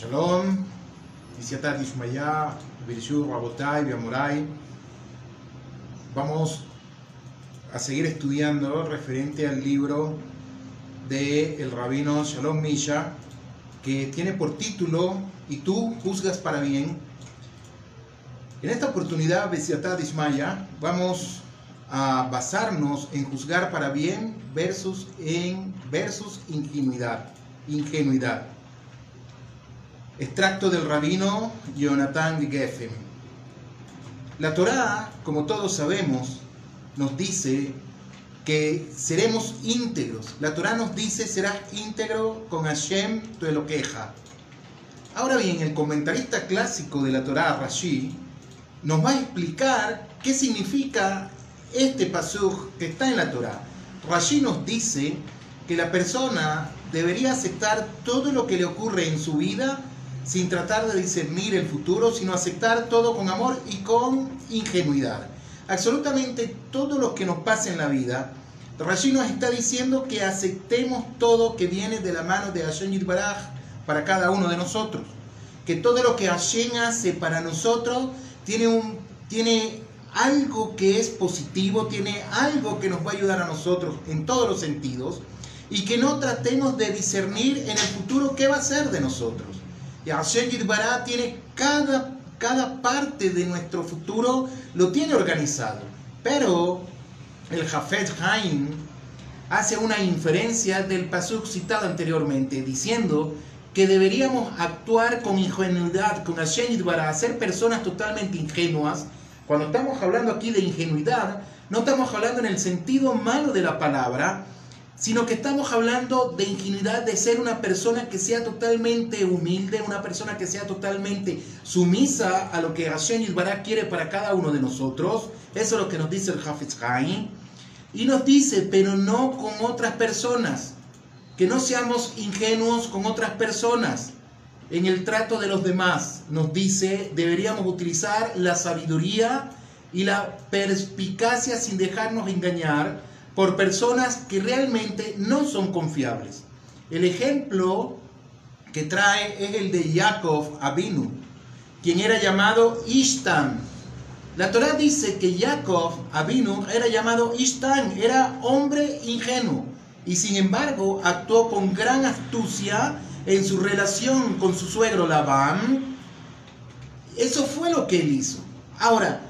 Shalom, Isiatat Ishmaya, Rabotai, Biamorai. Vamos a seguir estudiando referente al libro de el rabino Shalom Misha, que tiene por título Y tú juzgas para bien. En esta oportunidad, Besiatat Ismaya, vamos a basarnos en juzgar para bien versus, en, versus ingenuidad. ingenuidad. Extracto del rabino Jonathan Geffen. La Torá, como todos sabemos, nos dice que seremos íntegros. La Torá nos dice serás íntegro con Hashem tu Eloqueja. Ahora bien, el comentarista clásico de la Torá, Rashi, nos va a explicar qué significa este pasuk que está en la Torá. Rashi nos dice que la persona debería aceptar todo lo que le ocurre en su vida sin tratar de discernir el futuro, sino aceptar todo con amor y con ingenuidad. Absolutamente todo lo que nos pasa en la vida, Rashi nos está diciendo que aceptemos todo que viene de la mano de Hashem Yitbaraj para cada uno de nosotros. Que todo lo que Hashem hace para nosotros tiene, un, tiene algo que es positivo, tiene algo que nos va a ayudar a nosotros en todos los sentidos y que no tratemos de discernir en el futuro qué va a ser de nosotros. Y Hashem Yitbaraj tiene cada, cada parte de nuestro futuro, lo tiene organizado. Pero el Jafet Haim hace una inferencia del pasuk citado anteriormente, diciendo que deberíamos actuar con ingenuidad, con Hashem para ser personas totalmente ingenuas. Cuando estamos hablando aquí de ingenuidad, no estamos hablando en el sentido malo de la palabra, sino que estamos hablando de ingenuidad, de ser una persona que sea totalmente humilde, una persona que sea totalmente sumisa a lo que Hashem Yisbará quiere para cada uno de nosotros. Eso es lo que nos dice el Hafez Haim. Y nos dice, pero no con otras personas, que no seamos ingenuos con otras personas. En el trato de los demás, nos dice, deberíamos utilizar la sabiduría y la perspicacia sin dejarnos engañar por personas que realmente no son confiables. El ejemplo que trae es el de Jacob Abinu, quien era llamado Ishtan, la Torah dice que Jacob Abinu era llamado Ishtan, era hombre ingenuo y sin embargo actuó con gran astucia en su relación con su suegro Labán. Eso fue lo que él hizo. Ahora,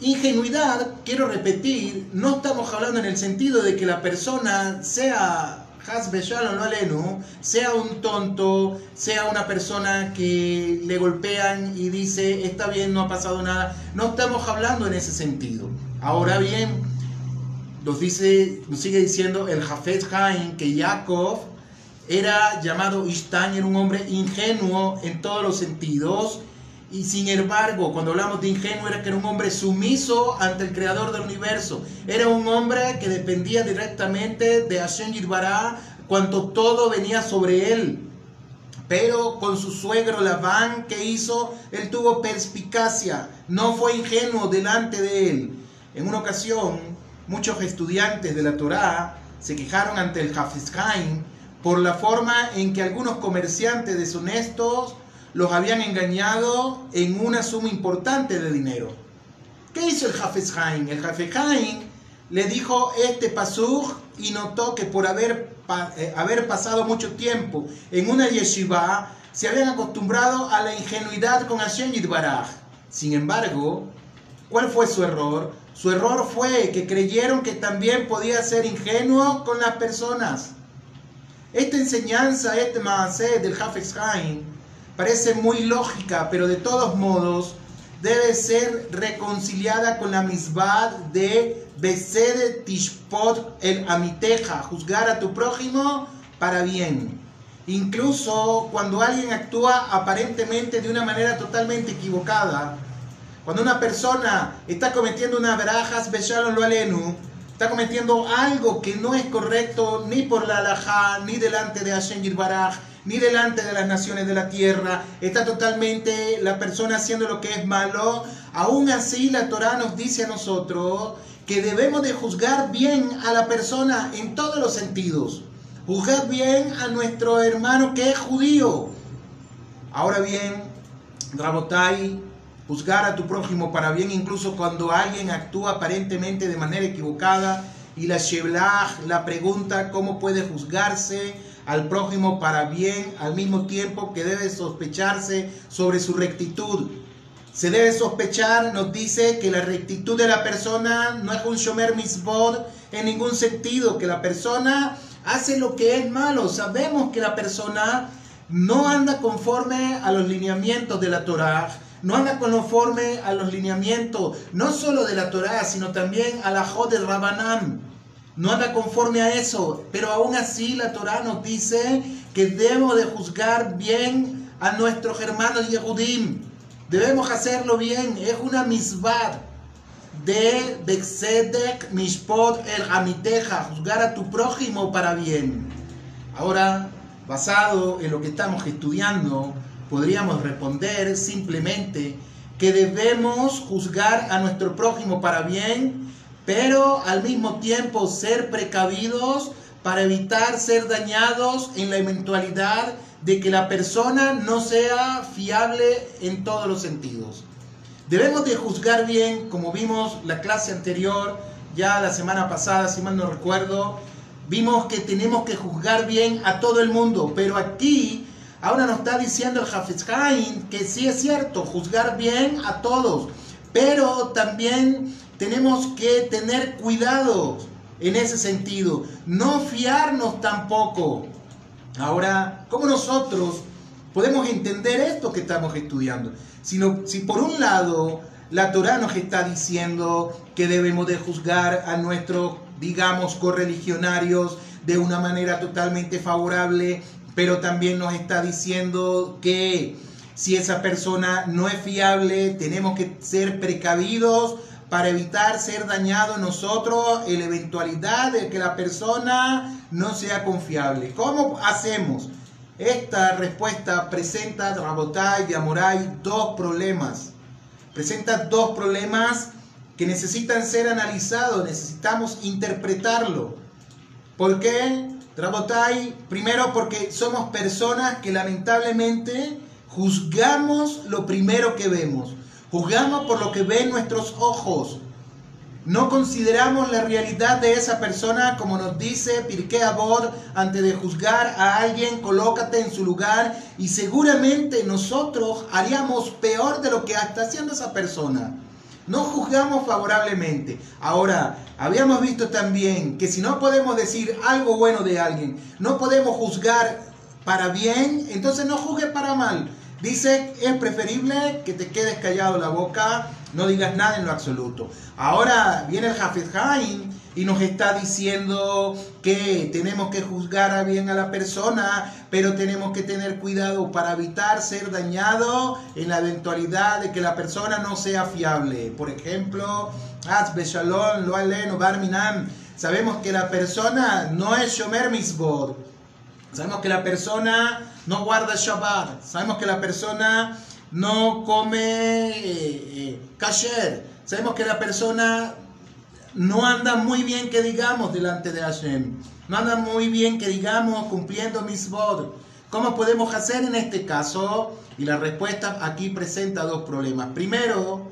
ingenuidad, quiero repetir, no estamos hablando en el sentido de que la persona sea sea un tonto, sea una persona que le golpean y dice, está bien, no ha pasado nada. No estamos hablando en ese sentido. Ahora bien, nos, dice, nos sigue diciendo el Jafet Haim que Jacob era llamado Ishtan, era un hombre ingenuo en todos los sentidos. Y sin embargo, cuando hablamos de ingenuo, era que era un hombre sumiso ante el creador del universo. Era un hombre que dependía directamente de Hashem Yirbará, cuanto todo venía sobre él. Pero con su suegro Labán, que hizo? Él tuvo perspicacia, no fue ingenuo delante de él. En una ocasión, muchos estudiantes de la Torá se quejaron ante el Hafiz por la forma en que algunos comerciantes deshonestos los habían engañado en una suma importante de dinero. ¿Qué hizo el Jafes Haim? El Jafes Haim le dijo este pasuk y notó que por haber, eh, haber pasado mucho tiempo en una yeshiva, se habían acostumbrado a la ingenuidad con Hashem Yitbaraj. Sin embargo, ¿cuál fue su error? Su error fue que creyeron que también podía ser ingenuo con las personas. Esta enseñanza, este maaseh del Hafez Haim, parece muy lógica, pero de todos modos debe ser reconciliada con la misbad de Besed Tishpot el Amiteja, juzgar a tu prójimo para bien. Incluso cuando alguien actúa aparentemente de una manera totalmente equivocada, cuando una persona está cometiendo una verajas beshalom lo alenu, está cometiendo algo que no es correcto ni por la alajá, ni delante de Hashem Yirbaraj, ni delante de las naciones de la tierra, está totalmente la persona haciendo lo que es malo. Aún así la Torah nos dice a nosotros que debemos de juzgar bien a la persona en todos los sentidos. Juzgar bien a nuestro hermano que es judío. Ahora bien, Rabotai, juzgar a tu prójimo para bien, incluso cuando alguien actúa aparentemente de manera equivocada, y la Sheblach, la pregunta, ¿cómo puede juzgarse al prójimo para bien al mismo tiempo que debe sospecharse sobre su rectitud? Se debe sospechar, nos dice que la rectitud de la persona no es un shomer misbod en ningún sentido, que la persona hace lo que es malo. Sabemos que la persona no anda conforme a los lineamientos de la Torah, no anda conforme a los lineamientos no solo de la Torah, sino también a la Jod Rabanam. No anda conforme a eso, pero aún así la Torah nos dice que debemos de juzgar bien a nuestros hermanos Yehudim. Debemos hacerlo bien, es una misbad de Bexedek Mishpot el Amiteja, juzgar a tu prójimo para bien. Ahora, basado en lo que estamos estudiando, podríamos responder simplemente que debemos juzgar a nuestro prójimo para bien, pero al mismo tiempo ser precavidos para evitar ser dañados en la eventualidad de que la persona no sea fiable en todos los sentidos. Debemos de juzgar bien, como vimos la clase anterior, ya la semana pasada, si mal no recuerdo, vimos que tenemos que juzgar bien a todo el mundo, pero aquí ahora nos está diciendo el Hafez que sí es cierto, juzgar bien a todos, pero también tenemos que tener cuidado en ese sentido, no fiarnos tampoco. Ahora, ¿cómo nosotros podemos entender esto que estamos estudiando? Sino, si por un lado la Torah nos está diciendo que debemos de juzgar a nuestros, digamos, correligionarios de una manera totalmente favorable, pero también nos está diciendo que si esa persona no es fiable, tenemos que ser precavidos para evitar ser dañados nosotros en la eventualidad de que la persona no sea confiable. ¿Cómo hacemos? Esta respuesta presenta Rabotai y Amorai dos problemas. Presenta dos problemas que necesitan ser analizados, necesitamos interpretarlo. ¿Por qué? Rabotai, primero porque somos personas que lamentablemente juzgamos lo primero que vemos. Juzgamos por lo que ven nuestros ojos. No consideramos la realidad de esa persona como nos dice Pirkei Abod, antes de juzgar a alguien, colócate en su lugar y seguramente nosotros haríamos peor de lo que está haciendo esa persona. No juzgamos favorablemente. Ahora, habíamos visto también que si no podemos decir algo bueno de alguien, no podemos juzgar para bien, entonces no juzgue para mal. Dice, es preferible que te quedes callado la boca, no digas nada en lo absoluto. Ahora viene el Hafez Haim y nos está diciendo que tenemos que juzgar bien a la persona, pero tenemos que tener cuidado para evitar ser dañado en la eventualidad de que la persona no sea fiable. Por ejemplo, lo Barminan. Sabemos que la persona no es Shomer Misbod. Sabemos que la persona no guarda Shabbat. Sabemos que la persona no come eh, kasher. Sabemos que la persona no anda muy bien que digamos delante de Hashem. No anda muy bien que digamos cumpliendo misbod. ¿Cómo podemos hacer en este caso? Y la respuesta aquí presenta dos problemas. Primero,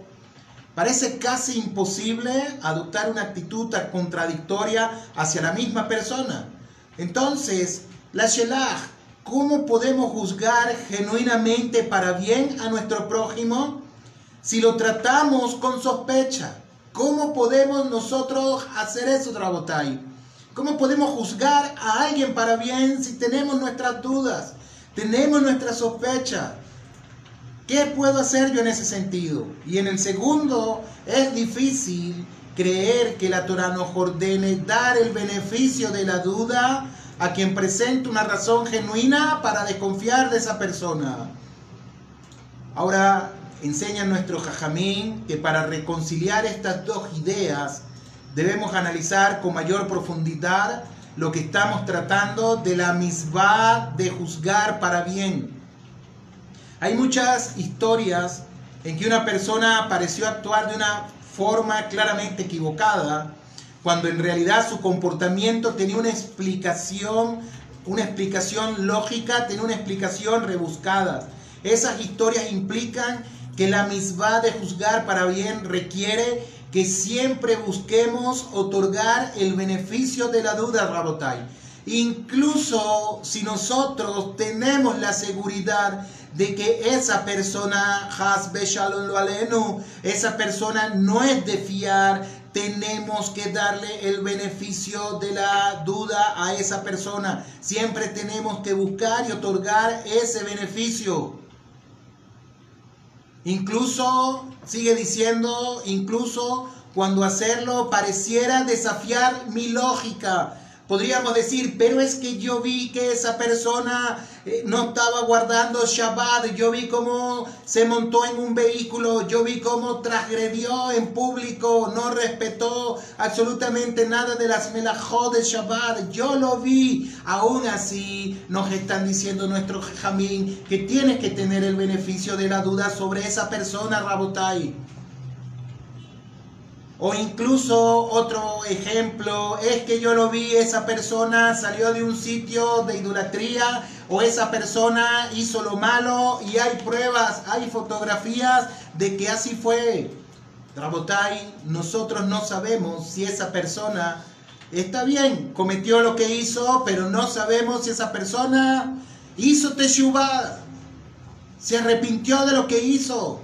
parece casi imposible adoptar una actitud contradictoria hacia la misma persona. Entonces, la Shelach, ¿cómo podemos juzgar genuinamente para bien a nuestro prójimo si lo tratamos con sospecha? ¿Cómo podemos nosotros hacer eso, Drabotai? ¿Cómo podemos juzgar a alguien para bien si tenemos nuestras dudas, tenemos nuestra sospecha? ¿Qué puedo hacer yo en ese sentido? Y en el segundo, es difícil creer que la Torah nos ordene dar el beneficio de la duda a quien presente una razón genuina para desconfiar de esa persona. Ahora, enseña nuestro jajamín que para reconciliar estas dos ideas debemos analizar con mayor profundidad lo que estamos tratando de la misma de juzgar para bien. Hay muchas historias en que una persona pareció actuar de una forma claramente equivocada, cuando en realidad su comportamiento tenía una explicación, una explicación lógica, tenía una explicación rebuscada. Esas historias implican que la misma de juzgar para bien requiere que siempre busquemos otorgar el beneficio de la duda, Rabotai. Incluso si nosotros tenemos la seguridad de que esa persona, esa persona no es de fiar, tenemos que darle el beneficio de la duda a esa persona. Siempre tenemos que buscar y otorgar ese beneficio. Incluso, sigue diciendo, incluso cuando hacerlo pareciera desafiar mi lógica Podríamos decir, pero es que yo vi que esa persona eh, no estaba guardando Shabbat, yo vi cómo se montó en un vehículo, yo vi cómo transgredió en público, no respetó absolutamente nada de las melajot de Shabbat, yo lo vi. Aún así nos están diciendo nuestro jamín que tienes que tener el beneficio de la duda sobre esa persona, Rabotai. O incluso otro ejemplo es que yo lo vi, esa persona salió de un sitio de idolatría o esa persona hizo lo malo y hay pruebas, hay fotografías de que así fue. Rabotai, nosotros no sabemos si esa persona está bien, cometió lo que hizo, pero no sabemos si esa persona hizo teshuvah, se arrepintió de lo que hizo.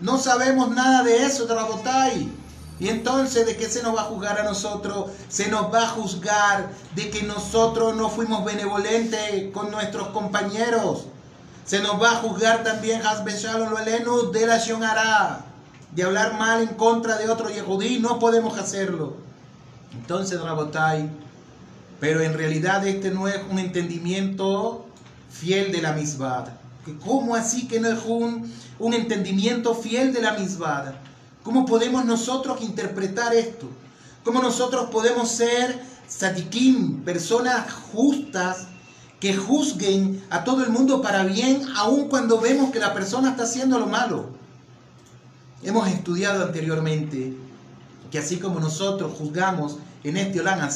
No sabemos nada de eso, Rabotai. Y entonces, ¿de qué se nos va a juzgar a nosotros? Se nos va a juzgar de que nosotros no fuimos benevolentes con nuestros compañeros. Se nos va a juzgar también, lo de la Shonara, de hablar mal en contra de otro Yehudí. No podemos hacerlo. Entonces, Rabotai, pero en realidad este no es un entendimiento fiel de la misbad. ¿Cómo así que no es un, un entendimiento fiel de la misbad? ¿Cómo podemos nosotros interpretar esto? ¿Cómo nosotros podemos ser satikim, personas justas que juzguen a todo el mundo para bien, aun cuando vemos que la persona está haciendo lo malo? Hemos estudiado anteriormente que así como nosotros juzgamos en este Olan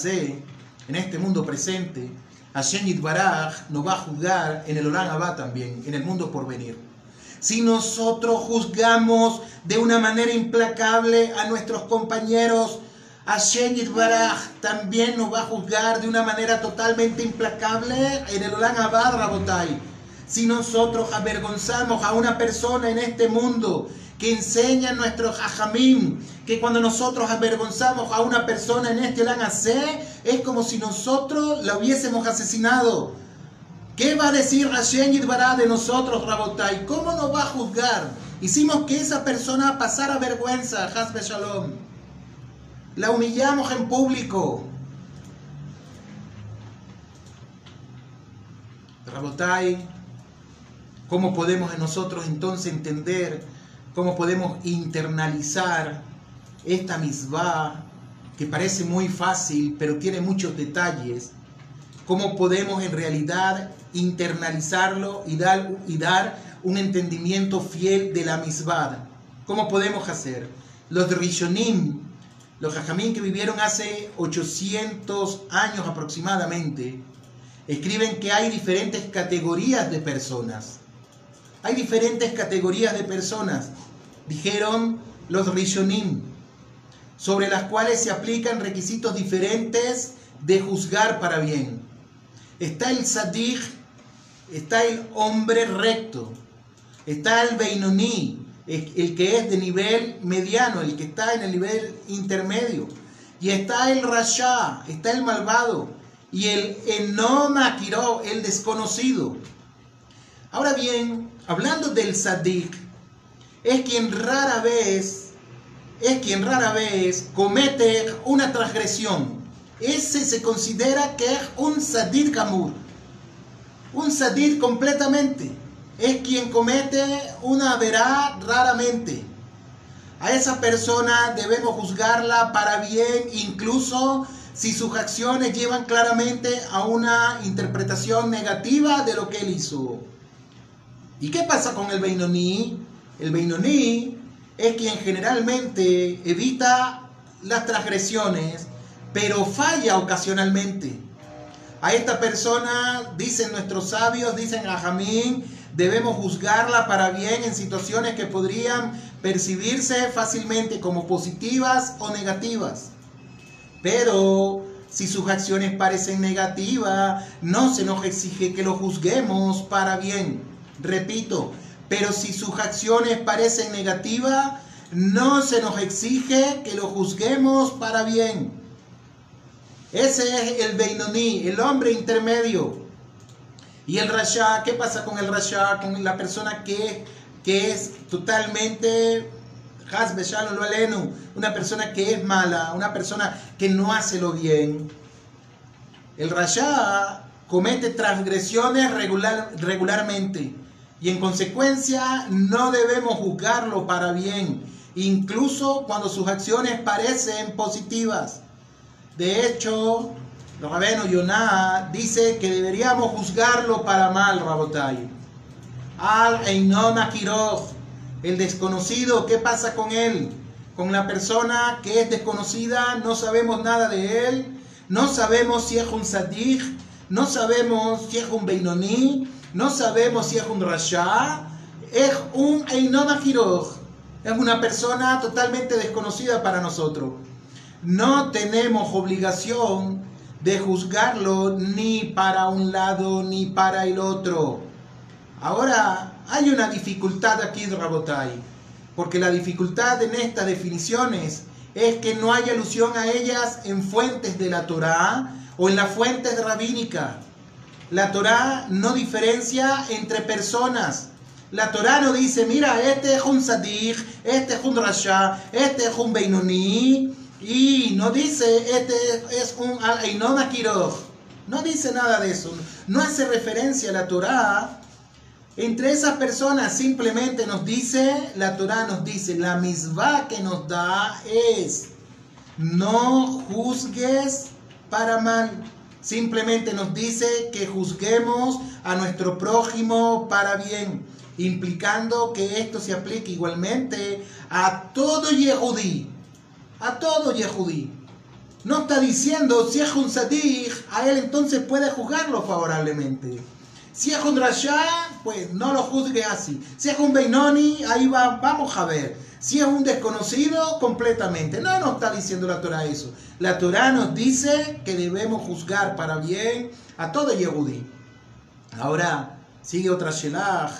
en este mundo presente, Hashem Baraj nos va a juzgar en el Olan Abba también, en el mundo por venir. Si nosotros juzgamos de una manera implacable a nuestros compañeros, Hashem Baraj también nos va a juzgar de una manera totalmente implacable en el Olan Abad. Si nosotros avergonzamos a una persona en este mundo que enseña nuestros hajamim, que cuando nosotros avergonzamos a una persona en este Olan es como si nosotros la hubiésemos asesinado. ¿Qué va a decir Hashem Yidbará de nosotros, Rabotai? ¿Cómo nos va a juzgar? Hicimos que esa persona pasara vergüenza, Hasbe Shalom. La humillamos en público. Rabotai, ¿cómo podemos nosotros entonces entender, cómo podemos internalizar esta misbah que parece muy fácil, pero tiene muchos detalles? ¿Cómo podemos en realidad internalizarlo y dar, y un entendimiento fiel de la misbad. ¿Cómo podemos hacer? Los Rishonim, los Jajamín que vivieron hace 800 años aproximadamente, escriben que hay diferentes categorías de personas. Hay diferentes categorías de personas, dijeron los Rishonim, sobre las cuales se aplican requisitos diferentes de juzgar para bien. Está el Sadig está el hombre recto, está el Beinoní, el que es de nivel mediano, el que está en el nivel intermedio, y está el Rasha, está el malvado, y el Enomakiro, el desconocido. Ahora bien, hablando del Sadik, es quien rara vez, es quien rara vez comete una transgresión. Ese se considera que es un Sadik Kamur un sadir completamente. Es quien comete una verá raramente. A esa persona debemos juzgarla para bien, incluso si sus acciones llevan claramente a una interpretación negativa de lo que él hizo. ¿Y qué pasa con el Beinoní? El Beinoní es quien generalmente evita las transgresiones, pero falla ocasionalmente. A esta persona, dicen nuestros sabios, dicen a Jamín, debemos juzgarla para bien en situaciones que podrían percibirse fácilmente como positivas o negativas. Pero si sus acciones parecen negativas, no se nos exige que lo juzguemos para bien. Repito, pero si sus acciones parecen negativas, no se nos exige que lo juzguemos para bien. Ese es el Beinoní, el hombre intermedio. Y el Rasha, ¿qué pasa con el Rasha? Con la persona que, que es totalmente una persona que es mala, una persona que no hace lo bien. El Rasha comete transgresiones regular, regularmente y en consecuencia no debemos juzgarlo para bien, incluso cuando sus acciones parecen positivas. De hecho, el rabino Yonah dice que deberíamos juzgarlo para mal, Rabotai. Al Einon el desconocido, ¿qué pasa con él? Con la persona que es desconocida, no sabemos nada de él, no sabemos si es un Sadik, no sabemos si es un Beinoní, no sabemos si es un Rasha, es un Einon es una persona totalmente desconocida para nosotros. No tenemos obligación de juzgarlo ni para un lado ni para el otro. Ahora, hay una dificultad aquí, Rabotai, porque la dificultad en estas definiciones es que no hay alusión a ellas en fuentes de la Torá o en las fuentes rabínicas. La Torá no diferencia entre personas. La Torá no dice, mira, este es un Sadik, este es un Rasha, este es un Beinoní, y no dice, este es un Ainon No dice nada de eso. No hace referencia a la Torá. Entre esas personas simplemente nos dice, la Torá nos dice, la misma que nos da es, no juzgues para mal. Simplemente nos dice que juzguemos a nuestro prójimo para bien, implicando que esto se aplique igualmente a todo Yehudí a todo Yehudí. No está diciendo si es un Sadik, a él entonces puede juzgarlo favorablemente. Si es un Rasha, pues no lo juzgue así. Si es un Beinoni, ahí va, vamos a ver. Si es un desconocido, completamente. No nos está diciendo la Torah eso. La Torah nos dice que debemos juzgar para bien a todo Yehudí. Ahora, sigue otra Shelach.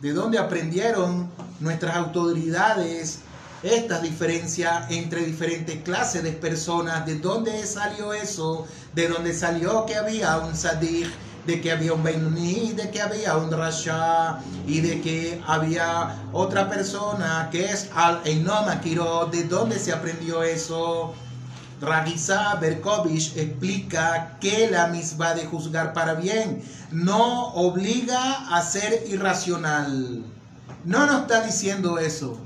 ¿De dónde aprendieron nuestras autoridades esta diferencia entre diferentes clases de personas, de dónde salió eso, de dónde salió que había un Sadik, de que había un Benuni, de que había un Rasha y de que había otra persona que es Al-Einoma Kiro, de dónde se aprendió eso. Ragisa Berkovich explica que la misma de juzgar para bien no obliga a ser irracional. No nos está diciendo eso.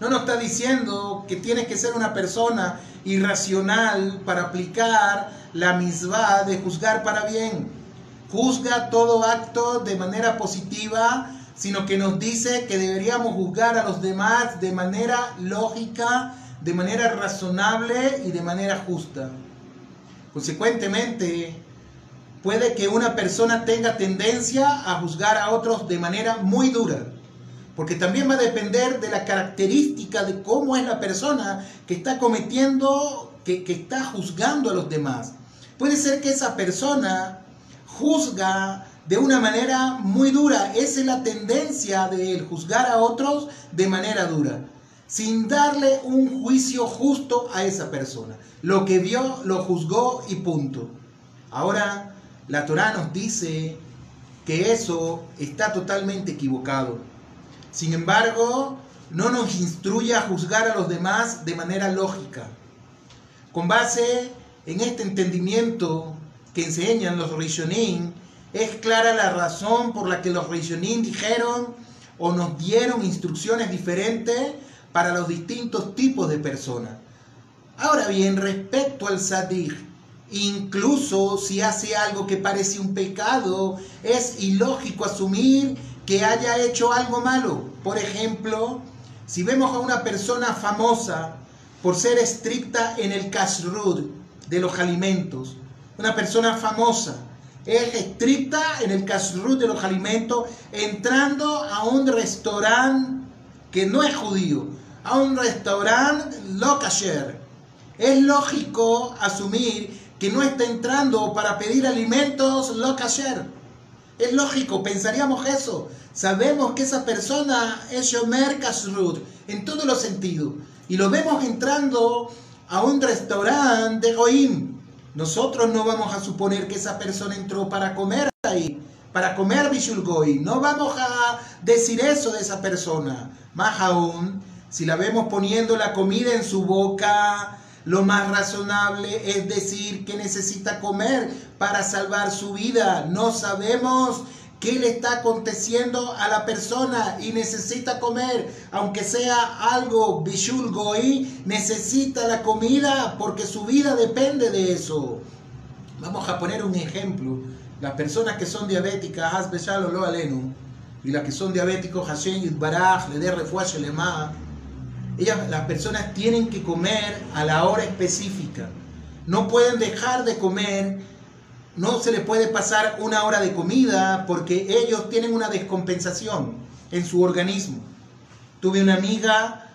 No nos está diciendo que tienes que ser una persona irracional para aplicar la misma de juzgar para bien. Juzga todo acto de manera positiva, sino que nos dice que deberíamos juzgar a los demás de manera lógica, de manera razonable y de manera justa. Consecuentemente, puede que una persona tenga tendencia a juzgar a otros de manera muy dura porque también va a depender de la característica de cómo es la persona que está cometiendo, que, está juzgando a los demás. Puede ser que esa persona juzga de una manera muy dura. Esa es la tendencia de él, juzgar a otros de manera dura, sin darle un juicio justo a esa persona. Lo que vio, lo juzgó y punto. Ahora, la Torah nos dice que eso está totalmente equivocado. Sin embargo, no nos instruye a juzgar a los demás de manera lógica. Con base en este entendimiento que enseñan los Rishonim, es clara la razón por la que los Rishonim dijeron o nos dieron instrucciones diferentes para los distintos tipos de personas. Ahora bien, respecto al sadir, incluso si hace algo que parece un pecado, es ilógico asumir que haya hecho algo malo. Por ejemplo, si vemos a una persona famosa por ser estricta en el kashrut de los alimentos, una persona famosa, es estricta en el kashrut de los alimentos, entrando a un restaurante que no es judío, a un restaurante lo kasher. Es lógico asumir que no está entrando para pedir alimentos lo kasher. Es lógico, pensaríamos eso. Sabemos que esa persona es Shomer Kashrut en todos los sentidos. Y lo vemos entrando a un restaurante de Goim. Nosotros no vamos a suponer que esa persona entró para comer ahí, para comer Bishul Goim. No vamos a decir eso de esa persona. Más aún, si la vemos poniendo la comida en su boca, lo más razonable es decir que necesita comer para salvar su vida. No sabemos qué le está aconteciendo a la persona y necesita comer, aunque sea algo bishul goy, necesita la comida porque su vida depende de eso. Vamos a poner un ejemplo. Las personas que son diabéticas, lo alenu, y las que son diabéticos, Hashem le dé refuerzo lema, ellas, las personas tienen que comer a la hora específica. No pueden dejar de comer, no se les puede pasar una hora de comida porque ellos tienen una descompensación en su organismo. Tuve una amiga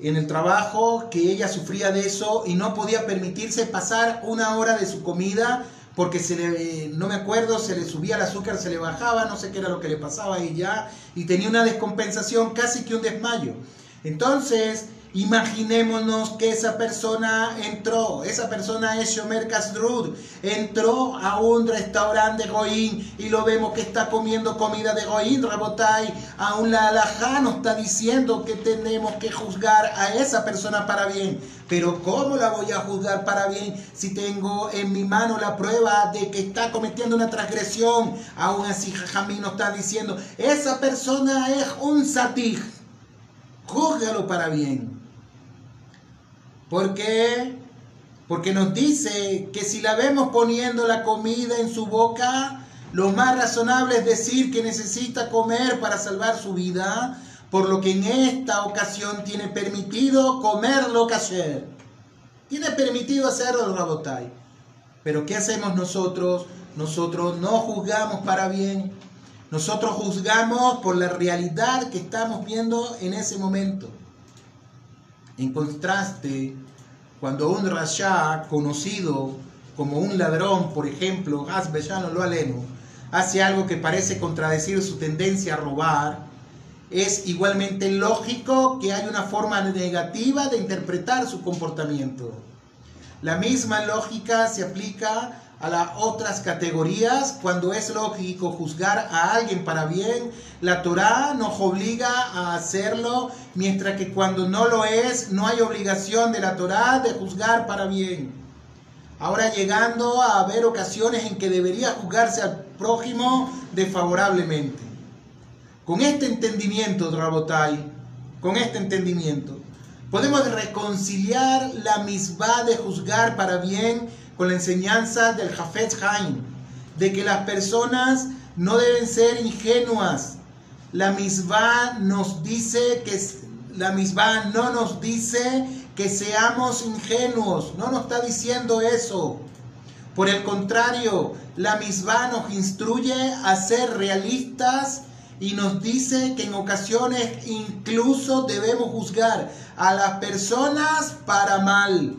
en el trabajo que ella sufría de eso y no podía permitirse pasar una hora de su comida porque se le, no me acuerdo, se le subía el azúcar, se le bajaba, no sé qué era lo que le pasaba a ella y tenía una descompensación, casi que un desmayo. Entonces, imaginémonos que esa persona entró, esa persona es Shomer Kasdrud, entró a un restaurante de Goín y lo vemos que está comiendo comida de Goín, Rabotai, aún la alajá nos está diciendo que tenemos que juzgar a esa persona para bien. Pero ¿cómo la voy a juzgar para bien si tengo en mi mano la prueba de que está cometiendo una transgresión? Aún así Jamí nos está diciendo, esa persona es un satij júzgalo para bien. ¿Por qué? Porque nos dice que si la vemos poniendo la comida en su boca, lo más razonable es decir que necesita comer para salvar su vida, por lo que en esta ocasión tiene permitido comer lo que hacer. Tiene permitido hacerlo Rabotai. Pero ¿qué hacemos nosotros? Nosotros no juzgamos para bien, nosotros juzgamos por la realidad que estamos viendo en ese momento. En contraste, cuando un rasha conocido como un ladrón, por ejemplo, Hasbellano lo aleno, hace algo que parece contradecir su tendencia a robar, es igualmente lógico que hay una forma negativa de interpretar su comportamiento. La misma lógica se aplica a las otras categorías, cuando es lógico juzgar a alguien para bien, la Torá nos obliga a hacerlo, mientras que cuando no lo es, no hay obligación de la Torá de juzgar para bien. Ahora llegando a haber ocasiones en que debería juzgarse al prójimo desfavorablemente. Con este entendimiento, Rabotai, con este entendimiento, podemos reconciliar la misma de juzgar para bien con la enseñanza del Jafet Haim, de que las personas no deben ser ingenuas. La misma nos dice que la no nos dice que seamos ingenuos, no nos está diciendo eso. Por el contrario, la misma nos instruye a ser realistas y nos dice que en ocasiones incluso debemos juzgar a las personas para mal.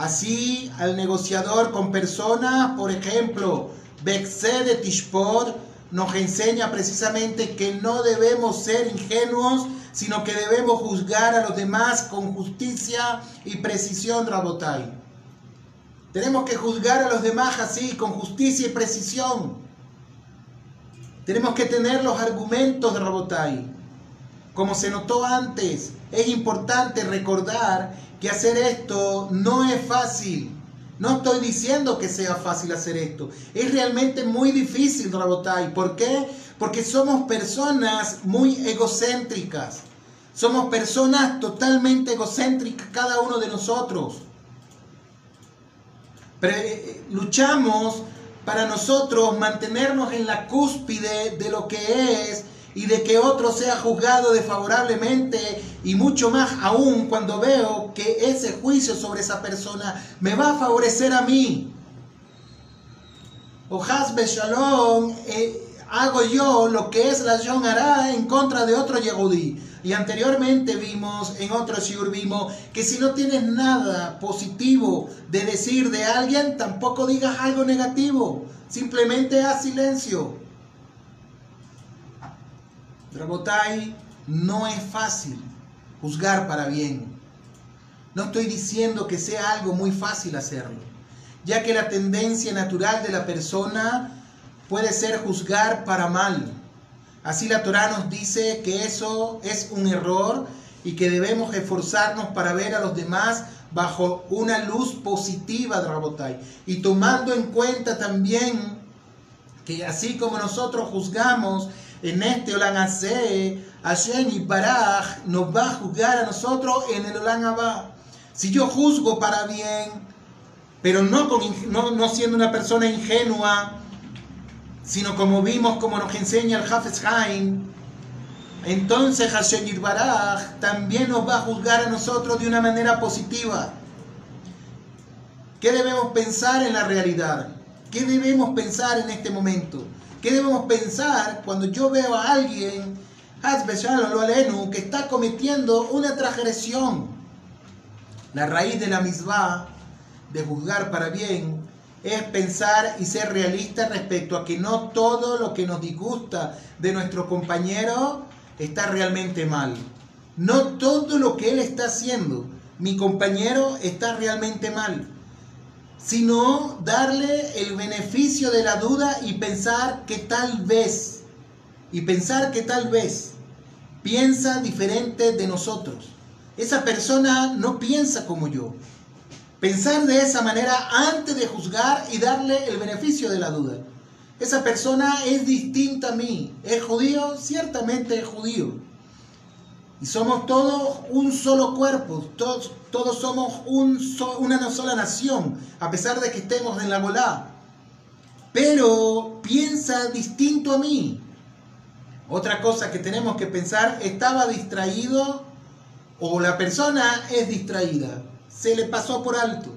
Así, al negociador con personas, por ejemplo, Bexe de nos enseña precisamente que no debemos ser ingenuos, sino que debemos juzgar a los demás con justicia y precisión, Rabotai. Tenemos que juzgar a los demás así, con justicia y precisión. Tenemos que tener los argumentos de Rabotai. Como se notó antes, es importante recordar que hacer esto no es fácil. No estoy diciendo que sea fácil hacer esto. Es realmente muy difícil, Rabotai. ¿Por qué? Porque somos personas muy egocéntricas. Somos personas totalmente egocéntricas, cada uno de nosotros. Eh, eh, luchamos para nosotros mantenernos en la cúspide de lo que es y de que otro sea juzgado desfavorablemente y mucho más aún cuando veo que ese juicio sobre esa persona me va a favorecer a mí. o Hasbe Shalom, eh, hago yo lo que es la Yon hará en contra de otro Yehudi. Y anteriormente vimos, en otro Shiur vimos, que si no tienes nada positivo de decir de alguien, tampoco digas algo negativo. Simplemente haz silencio. Dragotai, no es fácil juzgar para bien. No estoy diciendo que sea algo muy fácil hacerlo, ya que la tendencia natural de la persona puede ser juzgar para mal. Así la Torah nos dice que eso es un error y que debemos esforzarnos para ver a los demás bajo una luz positiva, Drabotai. Y tomando en cuenta también que así como nosotros juzgamos en este Olan Ase, Hashem y Baraj nos va a juzgar a nosotros en el Olan Abba. Si yo juzgo para bien, pero no, siendo una persona ingenua, sino como vimos, como nos enseña el Hafez Haim, entonces Hashem Baraj también nos va a juzgar a nosotros de una manera positiva. ¿Qué debemos pensar en la realidad? ¿Qué debemos pensar en este momento? ¿Qué debemos pensar cuando yo veo a alguien, que está cometiendo una transgresión? La raíz de la misma, de juzgar para bien, es pensar y ser realista respecto a que no todo lo que nos disgusta de nuestro compañero está realmente mal. No todo lo que él está haciendo, mi compañero, está realmente mal. Sino darle el beneficio de la duda y pensar que tal vez, y pensar que tal vez piensa diferente de nosotros. Esa persona no piensa como yo. Pensar de esa manera antes de juzgar y darle el beneficio de la duda. Esa persona es distinta a mí. ¿Es judío? Ciertamente es judío. Y somos todos un solo cuerpo. Todos, todos somos un una sola nación. A pesar de que estemos en la Golá. Pero piensa distinto a mí. Otra cosa que tenemos que pensar, estaba distraído o la persona es distraída se le pasó por alto.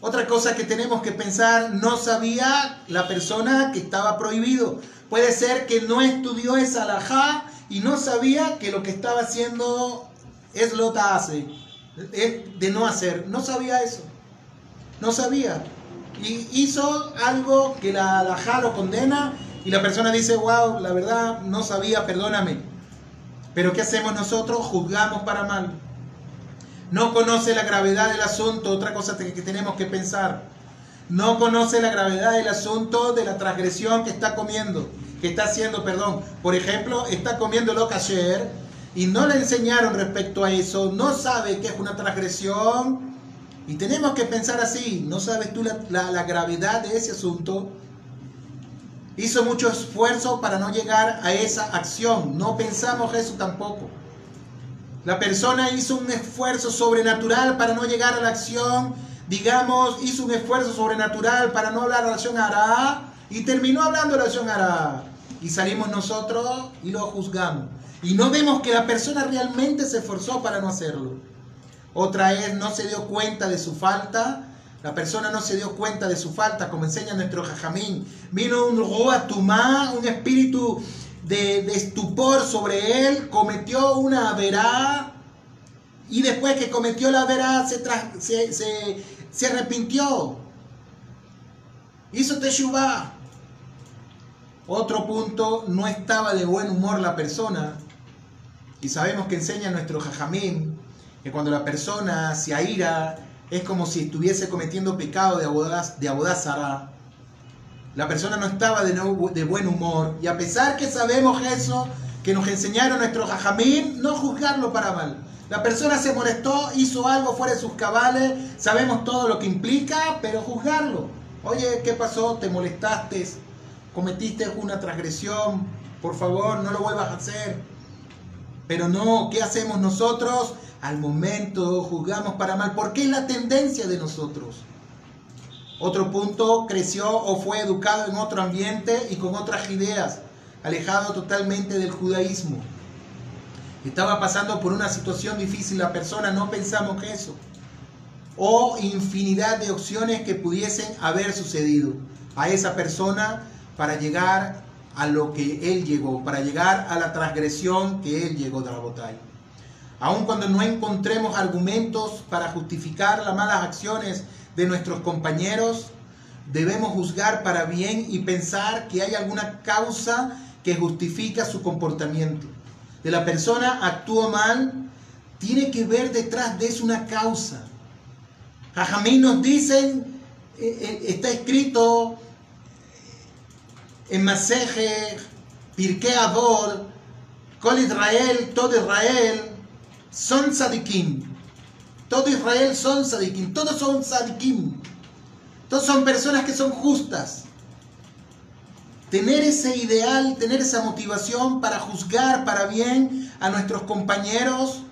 Otra cosa que tenemos que pensar, no sabía la persona que estaba prohibido. Puede ser que no estudió esa alajá y no sabía que lo que estaba haciendo es lo que hace, es de no hacer. No sabía eso. No sabía. Y hizo algo que la lo condena y la persona dice, wow, la verdad no sabía, perdóname. Pero ¿qué hacemos nosotros? Juzgamos para mal no conoce la gravedad del asunto, otra cosa que tenemos que pensar. No conoce la gravedad del asunto de la transgresión que está comiendo, que está haciendo, perdón. Por ejemplo, está comiendo lo ayer y no le enseñaron respecto a eso, no sabe que es una transgresión. Y tenemos que pensar así, ¿no sabes tú la, la gravedad de ese asunto? Hizo mucho esfuerzo para no llegar a esa acción, no pensamos eso tampoco. La persona hizo un esfuerzo sobrenatural para no llegar a la acción, digamos, hizo un esfuerzo sobrenatural para no hablar de la acción hará y terminó hablando de la acción hará. Y salimos nosotros y lo juzgamos. Y no vemos que la persona realmente se esforzó para no hacerlo. Otra es, no se dio cuenta de su falta. La persona no se dio cuenta de su falta, como enseña nuestro jajamín. Vino un Roatumá, un espíritu de, estupor sobre él, cometió una verá y después que cometió la verá se, se, se, arrepintió. Hizo teshuvah. Otro punto, no estaba de buen humor la persona. Y sabemos que enseña nuestro jajamín que cuando la persona se aira es como si estuviese cometiendo pecado de abodaz, de abodazara la persona no estaba de, de buen humor. Y a pesar que sabemos eso, que nos enseñaron nuestros jajamín, no juzgarlo para mal. La persona se molestó, hizo algo fuera de sus cabales, sabemos todo lo que implica, pero juzgarlo. Oye, ¿qué pasó? ¿Te molestaste? ¿Cometiste una transgresión? Por favor, no lo vuelvas a hacer. Pero no, ¿qué hacemos nosotros? Al momento juzgamos para mal, porque es la tendencia de nosotros. Otro punto, creció o fue educado en otro ambiente y con otras ideas, alejado totalmente del judaísmo. Estaba pasando por una situación difícil la persona, no pensamos eso. O infinidad de opciones que pudiesen haber sucedido. a esa persona para llegar a lo que él llegó, para llegar a la transgresión que él llegó de la botella. Aun cuando no encontremos argumentos para justificar las malas acciones de nuestros compañeros, debemos juzgar para bien y pensar que hay alguna causa que justifica su comportamiento. De la persona actuó mal, tiene que ver detrás de eso una causa. Jajamín nos dicen, eh, eh, está escrito en Maseje, Pirkei Avor, Israel, todo Israel, son sadikim. Todo Israel son sadikim, todos son sadikim. Todos son personas que son justas. Tener ese ideal, tener esa motivación para juzgar para bien a nuestros compañeros,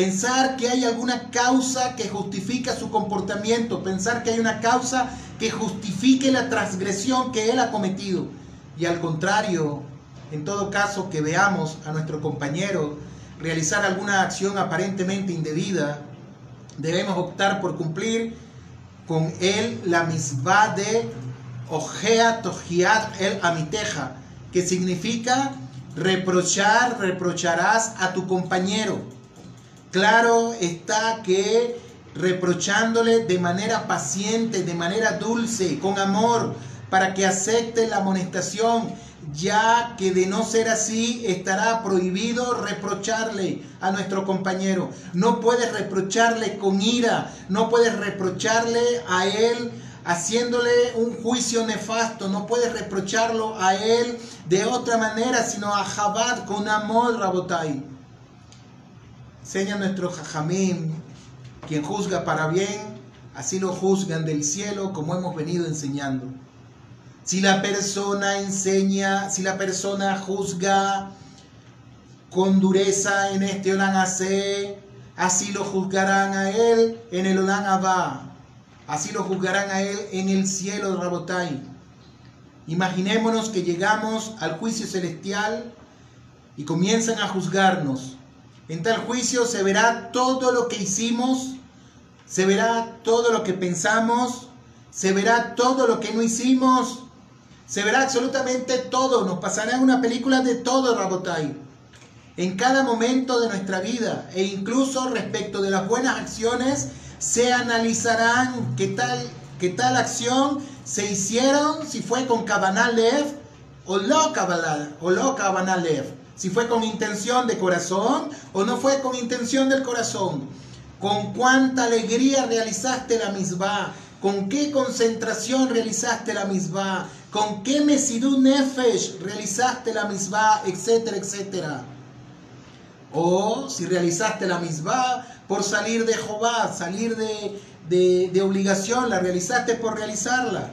pensar que hay alguna causa que justifica su comportamiento, pensar que hay una causa que justifique la transgresión que él ha cometido. Y al contrario, en todo caso que veamos a nuestro compañero realizar alguna acción aparentemente indebida, debemos optar por cumplir con él la misma de Ojea Tojiat el Amiteja, que significa reprochar, reprocharás a tu compañero. Claro está que reprochándole de manera paciente, de manera dulce, con amor, para que acepte la amonestación, ya que de no ser así estará prohibido reprocharle a nuestro compañero. No puedes reprocharle con ira, no puedes reprocharle a él haciéndole un juicio nefasto, no puedes reprocharlo a él de otra manera, sino a Jabad con amor, Rabotai. Enseña nuestro Jajamim, quien juzga para bien, así lo juzgan del cielo como hemos venido enseñando. Si la persona enseña, si la persona juzga con dureza en este Olan así lo juzgarán a él en el Olan Abba. Así lo juzgarán a él en el cielo de Rabotai. Imaginémonos que llegamos al juicio celestial y comienzan a juzgarnos. En tal juicio se verá todo lo que hicimos, se verá todo lo que pensamos, se verá todo lo que no hicimos se verá absolutamente todo, nos pasará una película de todo, Rabotai. En cada momento de nuestra vida e incluso respecto de las buenas acciones, se analizarán qué tal, qué tal acción se hicieron, si fue con Kabanalev o lo Kabanalev, si fue con intención de corazón o no fue con intención del corazón. Con cuánta alegría realizaste la misma, con qué concentración realizaste la misma, con qué Mesidú Nefesh realizaste la misma, etcétera, etcétera. O si realizaste la misma por salir de Jehová, salir de, de, de obligación, la realizaste por realizarla.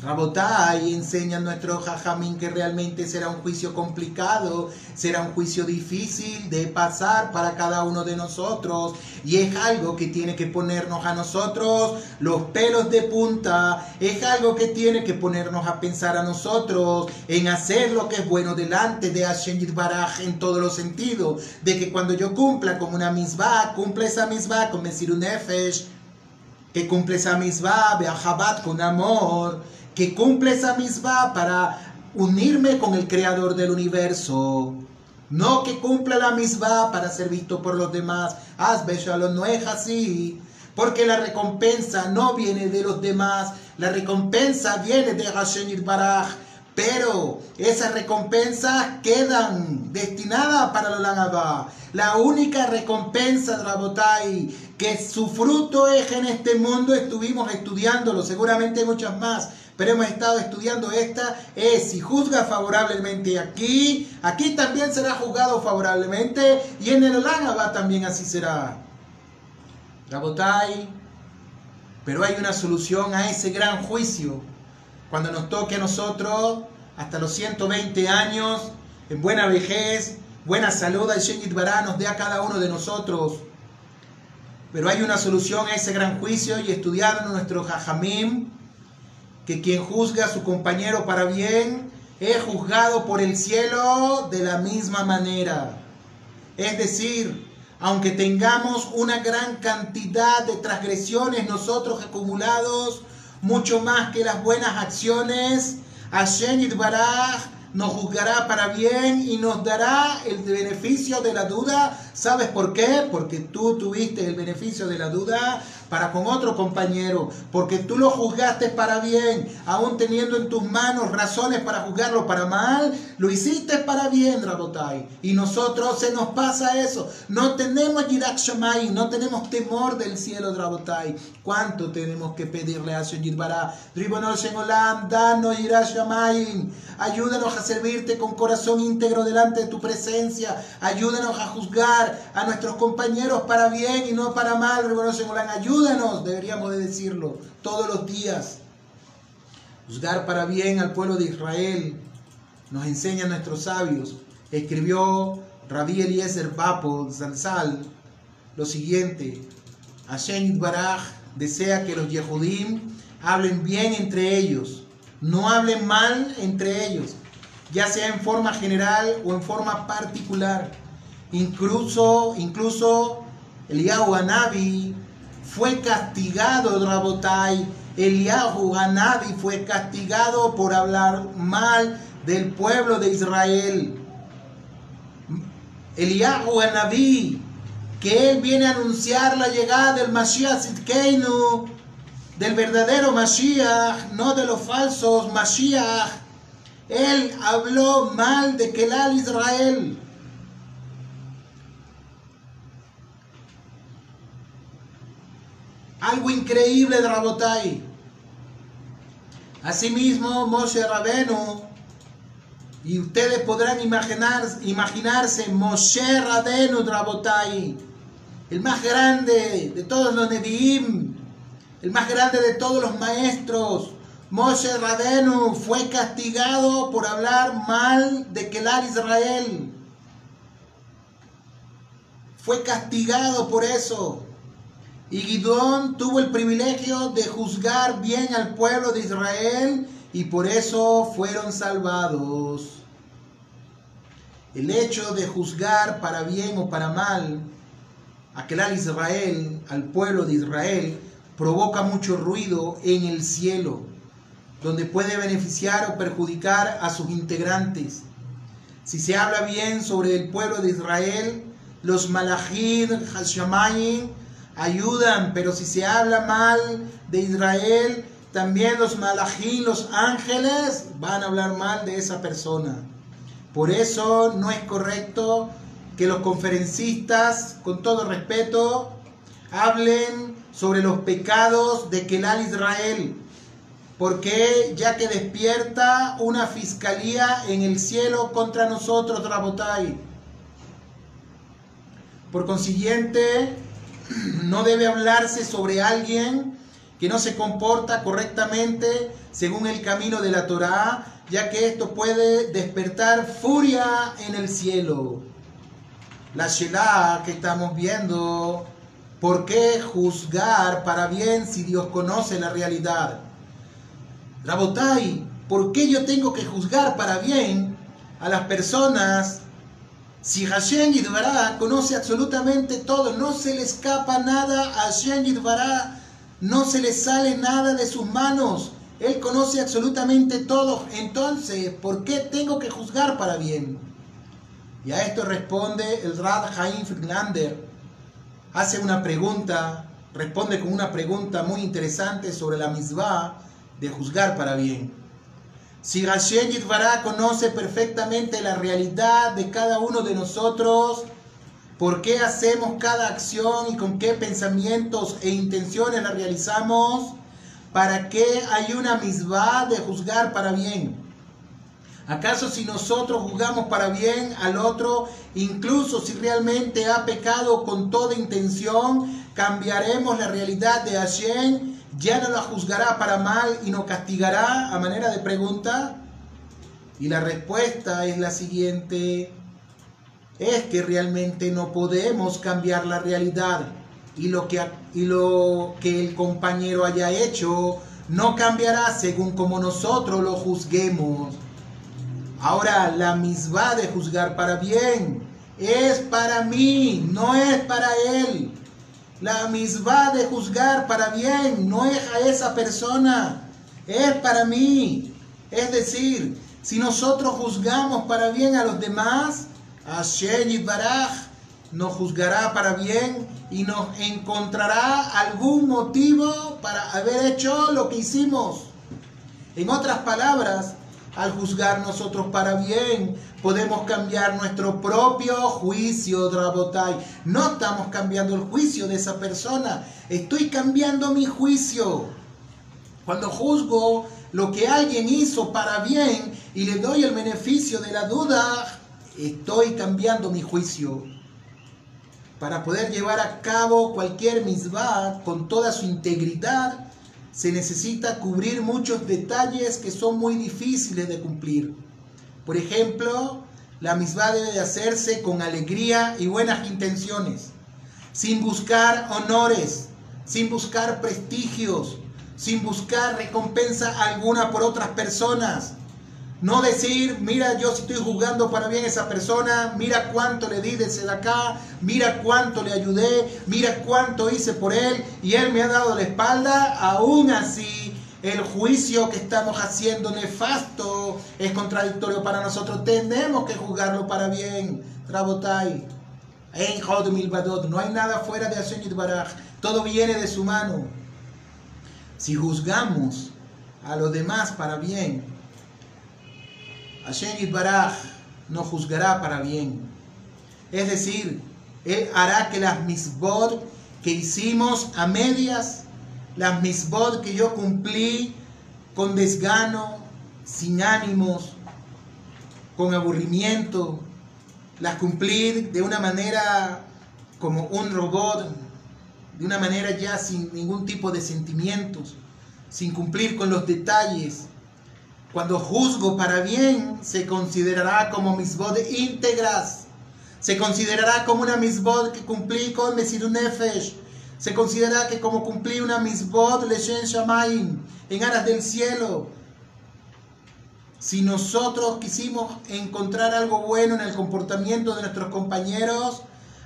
Rabotai enseña a nuestro Jajamín que realmente será un juicio complicado, será un juicio difícil de pasar para cada uno de nosotros. Y es algo que tiene que ponernos a nosotros los pelos de punta, es algo que tiene que ponernos a pensar a nosotros en hacer lo que es bueno delante de Hashem Baraj en todos los sentidos, de que cuando yo cumpla con una misma, cumpla esa misma con Mesirun Nefesh, que cumple esa misma, Beahabat con amor, que cumple esa misma para unirme con el creador del universo. No que cumpla la misma para ser visto por los demás. Haz Shalom, no es así. Porque la recompensa no viene de los demás. La recompensa viene de Hashem Baraj. Pero esas recompensas quedan destinadas para los Lanabá. La única recompensa de Rabotai que su fruto es en este mundo, estuvimos estudiándolo, seguramente hay muchas más pero hemos estado estudiando esta, es si juzga favorablemente aquí, aquí también será juzgado favorablemente y en el va también así será. Rabotai, pero hay una solución a ese gran juicio. Cuando nos toque a nosotros, hasta los 120 años, en buena vejez, buena salud, al Shengit Bará nos dé a cada uno de nosotros. Pero hay una solución a ese gran juicio y estudiando nuestro Jajamim, que quien juzga a su compañero para bien es juzgado por el cielo de la misma manera. Es decir, aunque tengamos una gran cantidad de transgresiones nosotros acumulados, mucho más que las buenas acciones, Hashem Baraj nos juzgará para bien y nos dará el beneficio de la duda. ¿Sabes por qué? Porque tú tuviste el beneficio de la duda para con otro compañero, porque tú lo juzgaste para bien, aún teniendo en tus manos razones para juzgarlo para mal, lo hiciste para bien, Rabotai. Y nosotros se nos pasa eso. No tenemos Yirak Shamay, no tenemos temor del cielo, Rabotai. ¿Cuánto tenemos que pedirle a Señor Bará? Olam, danos Yirak Shamay. Ayúdanos a servirte con corazón íntegro delante de tu presencia. Ayúdanos a juzgar a nuestros compañeros para bien y no para mal, Olam. Ayúdanos Ayúdanos, deberíamos de decirlo, todos los días. Juzgar para bien al pueblo de Israel, nos enseñan nuestros sabios. Escribió Rabí Eliezer Bapo Zalzal lo siguiente: Hashem Baraj desea que los Yehudim hablen bien entre ellos, no hablen mal entre ellos, ya sea en forma general o en forma particular. Incluso, incluso Eliyahu Anabi fue castigado, Rabotai. Eliahu Ganabi fue castigado por hablar mal del pueblo de Israel. Eliahu Ganabi, que él viene a anunciar la llegada del Mashiach Zidkeinu, del verdadero Mashiach, no de los falsos Mashiach. Él habló mal de Kelal Israel. Algo increíble de Rabotai. Asimismo, Moshe Rabenu, y ustedes podrán imaginar, imaginarse Moshe Rabenu Rabotai, el más grande de todos los Nevi'im, el más grande de todos los maestros. Moshe Rabenu fue castigado por hablar mal de Kelar Israel. Fue castigado por eso. Y Gidón tuvo el privilegio de juzgar bien al pueblo de Israel y por eso fueron salvados. El hecho de juzgar para bien o para mal aquel al Israel, al pueblo de Israel, provoca mucho ruido en el cielo, donde puede beneficiar o perjudicar a sus integrantes. Si se habla bien sobre el pueblo de Israel, los malachid, hashamayim, ayudan, pero si se habla mal de Israel, también los malajín, los ángeles, van a hablar mal de esa persona. Por eso no es correcto que los conferencistas, con todo respeto, hablen sobre los pecados de Kelal Israel, porque ya que despierta una fiscalía en el cielo contra nosotros, Rabotai. Por consiguiente, no debe hablarse sobre alguien que no se comporta correctamente según el camino de la Torá, ya que esto puede despertar furia en el cielo. La Shelah que estamos viendo, ¿por qué juzgar para bien si Dios conoce la realidad? Rabotai, ¿por qué yo tengo que juzgar para bien a las personas si Hashem Yidvará conoce absolutamente todo, no se le escapa nada a Hashem Yidvará, no se le sale nada de sus manos. Él conoce absolutamente todo. Entonces, ¿por qué tengo que juzgar para bien? Y a esto responde el Rad Haim Friedlander. Hace una pregunta, responde con una pregunta muy interesante sobre la misbah de juzgar para bien. Si Hashem Yitvará conoce perfectamente la realidad de cada uno de nosotros, por qué hacemos cada acción y con qué pensamientos e intenciones la realizamos, para qué hay una misma de juzgar para bien. ¿Acaso si nosotros juzgamos para bien al otro, incluso si realmente ha pecado con toda intención, cambiaremos la realidad de Hashem ya no la juzgará para mal y no castigará a manera de pregunta? Y la respuesta es la siguiente, es que realmente no podemos cambiar la realidad y lo que, y lo que el compañero haya hecho no cambiará según como nosotros lo juzguemos. Ahora, la misma de juzgar para bien es para mí, no es para él. La misma de juzgar para bien no es a esa persona, es para mí. Es decir, si nosotros juzgamos para bien a los demás, Hashem Baraj nos juzgará para bien y nos encontrará algún motivo para haber hecho lo que hicimos. En otras palabras, al juzgar nosotros para bien, podemos cambiar nuestro propio juicio, Drabotai. No estamos cambiando el juicio de esa persona, estoy cambiando mi juicio. Cuando juzgo lo que alguien hizo para bien y le doy el beneficio de la duda, estoy cambiando mi juicio. Para poder llevar a cabo cualquier misbah con toda su integridad, se necesita cubrir muchos detalles que son muy difíciles de cumplir. Por ejemplo, la misma debe de hacerse con alegría y buenas intenciones, sin buscar honores, sin buscar prestigios, sin buscar recompensa alguna por otras personas. No decir, mira, yo estoy jugando para bien a esa persona, mira cuánto le di desde acá, mira cuánto le ayudé, mira cuánto hice por él y él me ha dado la espalda. Aún así, el juicio que estamos haciendo nefasto es contradictorio para nosotros. Tenemos que juzgarlo para bien. Trabotai. No hay nada fuera de Hashem Baraj. Todo viene de su mano. Si juzgamos a los demás para bien, Hashem Baraj nos juzgará para bien. Es decir, Él hará que las misbod que hicimos a medias, las misbod que yo cumplí con desgano, sin ánimos, con aburrimiento, las cumplí de una manera como un robot, de una manera ya sin ningún tipo de sentimientos, sin cumplir con los detalles. Cuando juzgo para bien, se considerará como misbod íntegras. Se considerará como una misbod que cumplí con Mesir Nefesh. Se considera que como cumplí una misbod Leshen Shamaim, en aras del cielo. Si nosotros quisimos encontrar algo bueno en el comportamiento de nuestros compañeros,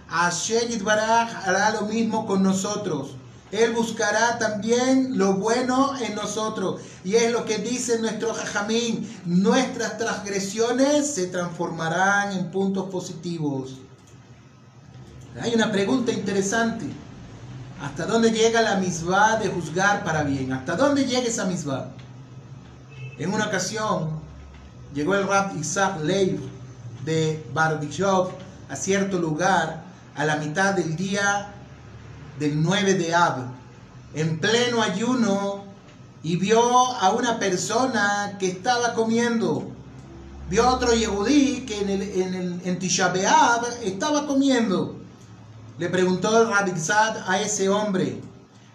Hashem Baraj hará lo mismo con nosotros. Él buscará también lo bueno en nosotros. Y es lo que dice nuestro Jajamín. Nuestras transgresiones se transformarán en puntos positivos. Hay una pregunta interesante. ¿Hasta dónde llega la misma de juzgar para bien? ¿Hasta dónde llega esa misma? En una ocasión llegó el Rab Isaac Leib de Barbishov a cierto lugar a la mitad del día del 9 de Ab, en pleno ayuno, y vio a una persona que estaba comiendo. Vio a otro Yehudí que en, el, en, el, en Tisha estaba comiendo. Le preguntó Rabizad a ese hombre,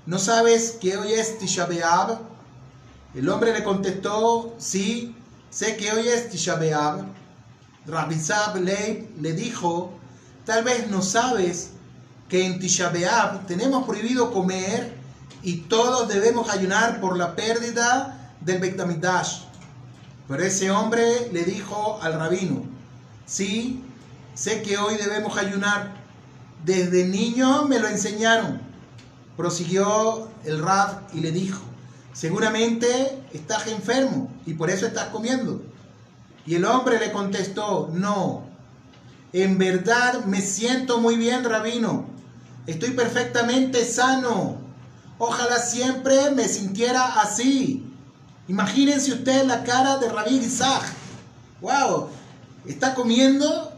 ¿no sabes que hoy es Tisha B'Av? El hombre le contestó, sí, sé que hoy es Tisha B'Av. Rabizad le dijo, Tal vez no sabes que en Tisha tenemos prohibido comer y todos debemos ayunar por la pérdida del Bektamidash. Pero ese hombre le dijo al rabino, sí, sé que hoy debemos ayunar. Desde niño me lo enseñaron. Prosiguió el rab y le dijo, seguramente estás enfermo y por eso estás comiendo. Y el hombre le contestó, no, en verdad me siento muy bien, rabino. Estoy perfectamente sano. Ojalá siempre me sintiera así. Imagínense ustedes la cara de Rabí Isaac. ¡Wow! Está comiendo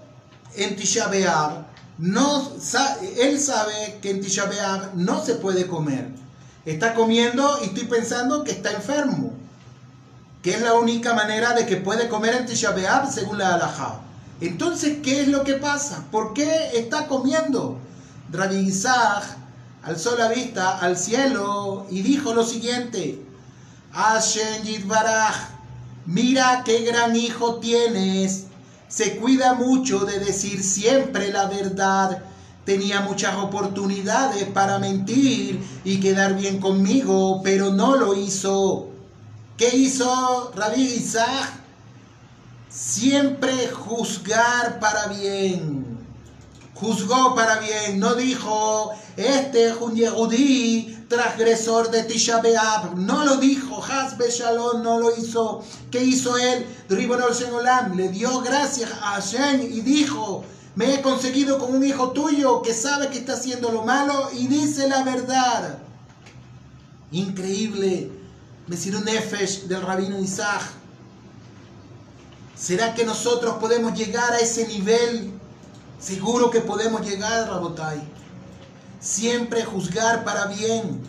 en Tisha No, él sabe que en Tisha no se puede comer. Está comiendo y estoy pensando que está enfermo. Que es la única manera de que puede comer en Tisha según la halajá. Entonces, ¿qué es lo que pasa? ¿Por qué está comiendo? Rabbi Isaac alzó la vista al cielo y dijo lo siguiente: Hashem Yitbaraj, mira qué gran hijo tienes. Se cuida mucho de decir siempre la verdad. Tenía muchas oportunidades para mentir y quedar bien conmigo, pero no lo hizo. ¿Qué hizo Rabbi Isaac? Siempre juzgar para bien. juzgó para bien, no dijo, este es un Yehudí transgresor de Tisha B'Av, no lo dijo, Hasbe Shalom no lo hizo, ¿qué hizo él? Olam le dio gracias a Hashem y dijo, me he conseguido con un hijo tuyo que sabe que está haciendo lo malo y dice la verdad. Increíble, un Nefesh del rabino Isaac. ¿Será que nosotros podemos llegar a ese nivel Seguro que podemos llegar, Rabotai. Siempre juzgar para bien.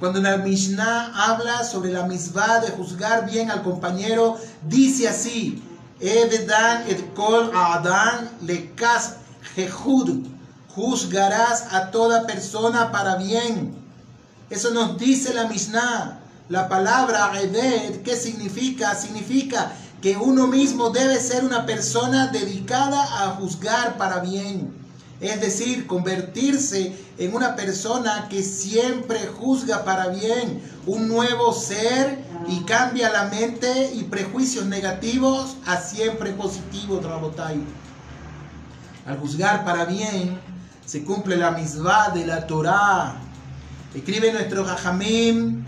Cuando la Mishnah habla sobre la misbah de juzgar bien al compañero, dice así: Evedan et kol Adán le kas jehud. Juzgarás a toda persona para bien. Eso nos dice la Mishnah. La palabra Eved, ¿qué significa? Significa que uno mismo debe ser una persona dedicada a juzgar para bien. Es decir, convertirse en una persona que siempre juzga para bien, un nuevo ser y cambia la mente y prejuicios negativos a siempre positivos, Rabotai. Al juzgar para bien, se cumple la misma de la Torah. Escribe nuestro Jajamim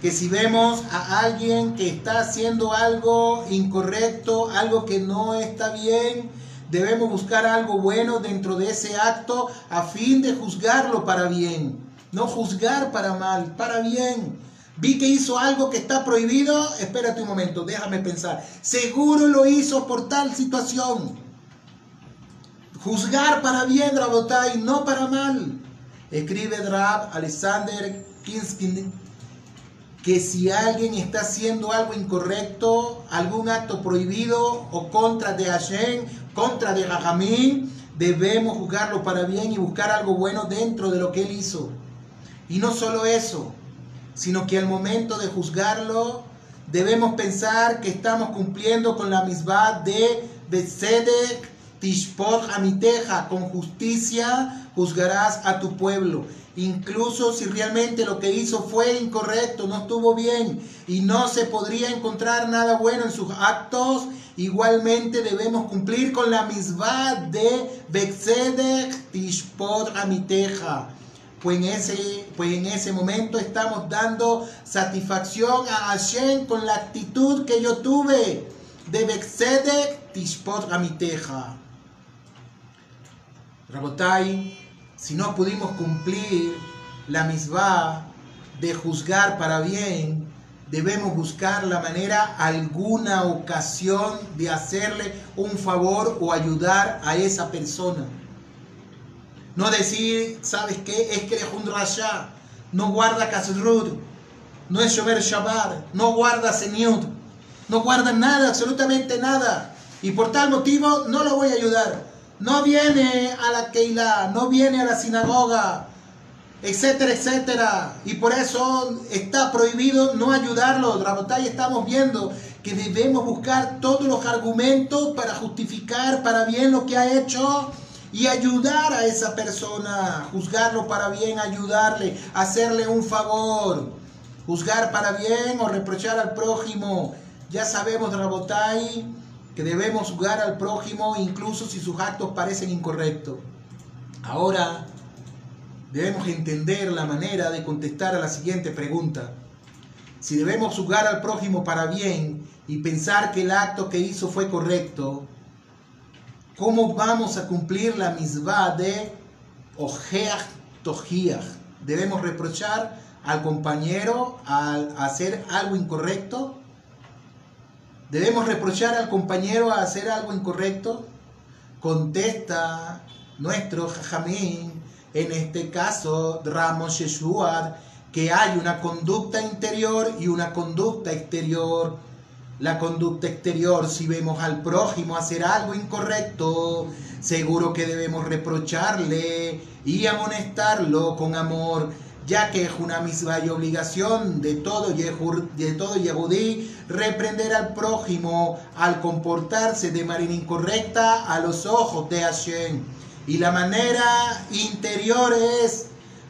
que si vemos a alguien que está haciendo algo incorrecto, algo que no está bien, debemos buscar algo bueno dentro de ese acto a fin de juzgarlo para bien. No juzgar para mal, para bien. Vi que hizo algo que está prohibido, espérate un momento, déjame pensar. Seguro lo hizo por tal situación. Juzgar para bien, Drabotai, no para mal. Escribe Drab Alexander Kinskin que si alguien está haciendo algo incorrecto, algún acto prohibido o contra de Hashem, contra de Jajamín, debemos juzgarlo para bien y buscar algo bueno dentro de lo que él hizo. Y no solo eso, sino que al momento de juzgarlo, debemos pensar que estamos cumpliendo con la misma de Besedek Tishpot Amiteja, con justicia juzgarás a tu pueblo. Incluso si realmente lo que hizo fue incorrecto, no estuvo bien y no se podría encontrar nada bueno en sus actos, igualmente debemos cumplir con la misma de Bexedek Tishpot Amiteja. Pues en, ese, pues en ese momento estamos dando satisfacción a Hashem con la actitud que yo tuve de Bexedek Tishpot Amiteja. Rabotai, si no pudimos cumplir la misma de juzgar para bien, debemos buscar la manera, alguna ocasión de hacerle un favor o ayudar a esa persona. No decir, ¿sabes qué? Es que es un rasha, no guarda kasrud, no es llover Shabbat, no guarda señor, no guarda nada, absolutamente nada. Y por tal motivo no lo voy a ayudar no viene a la Keilah, no viene a la sinagoga, etcétera, etcétera. Y por eso está prohibido no ayudarlo. Rabotay estamos viendo que debemos buscar todos los argumentos para justificar para bien lo que ha hecho y ayudar a esa persona, juzgarlo para bien, ayudarle, hacerle un favor, juzgar para bien o reprochar al prójimo. Ya sabemos, Rabotay, que debemos juzgar al prójimo incluso si sus actos parecen incorrectos. Ahora debemos entender la manera de contestar a la siguiente pregunta. Si debemos juzgar al prójimo para bien y pensar que el acto que hizo fue correcto, ¿cómo vamos a cumplir la misma de Ojeach Tojiach? ¿Debemos reprochar al compañero al hacer algo incorrecto? ¿Debemos reprochar al compañero a hacer algo incorrecto? Contesta nuestro Jajamín, en este caso Ramos Yeshuad, que hay una conducta interior y una conducta exterior. La conducta exterior, si vemos al prójimo hacer algo incorrecto, seguro que debemos reprocharle y amonestarlo con amor ya que es una misma obligación de todo, de todo Yehudí reprender al prójimo al comportarse de manera incorrecta a los ojos de Hashem. Y la manera interior es,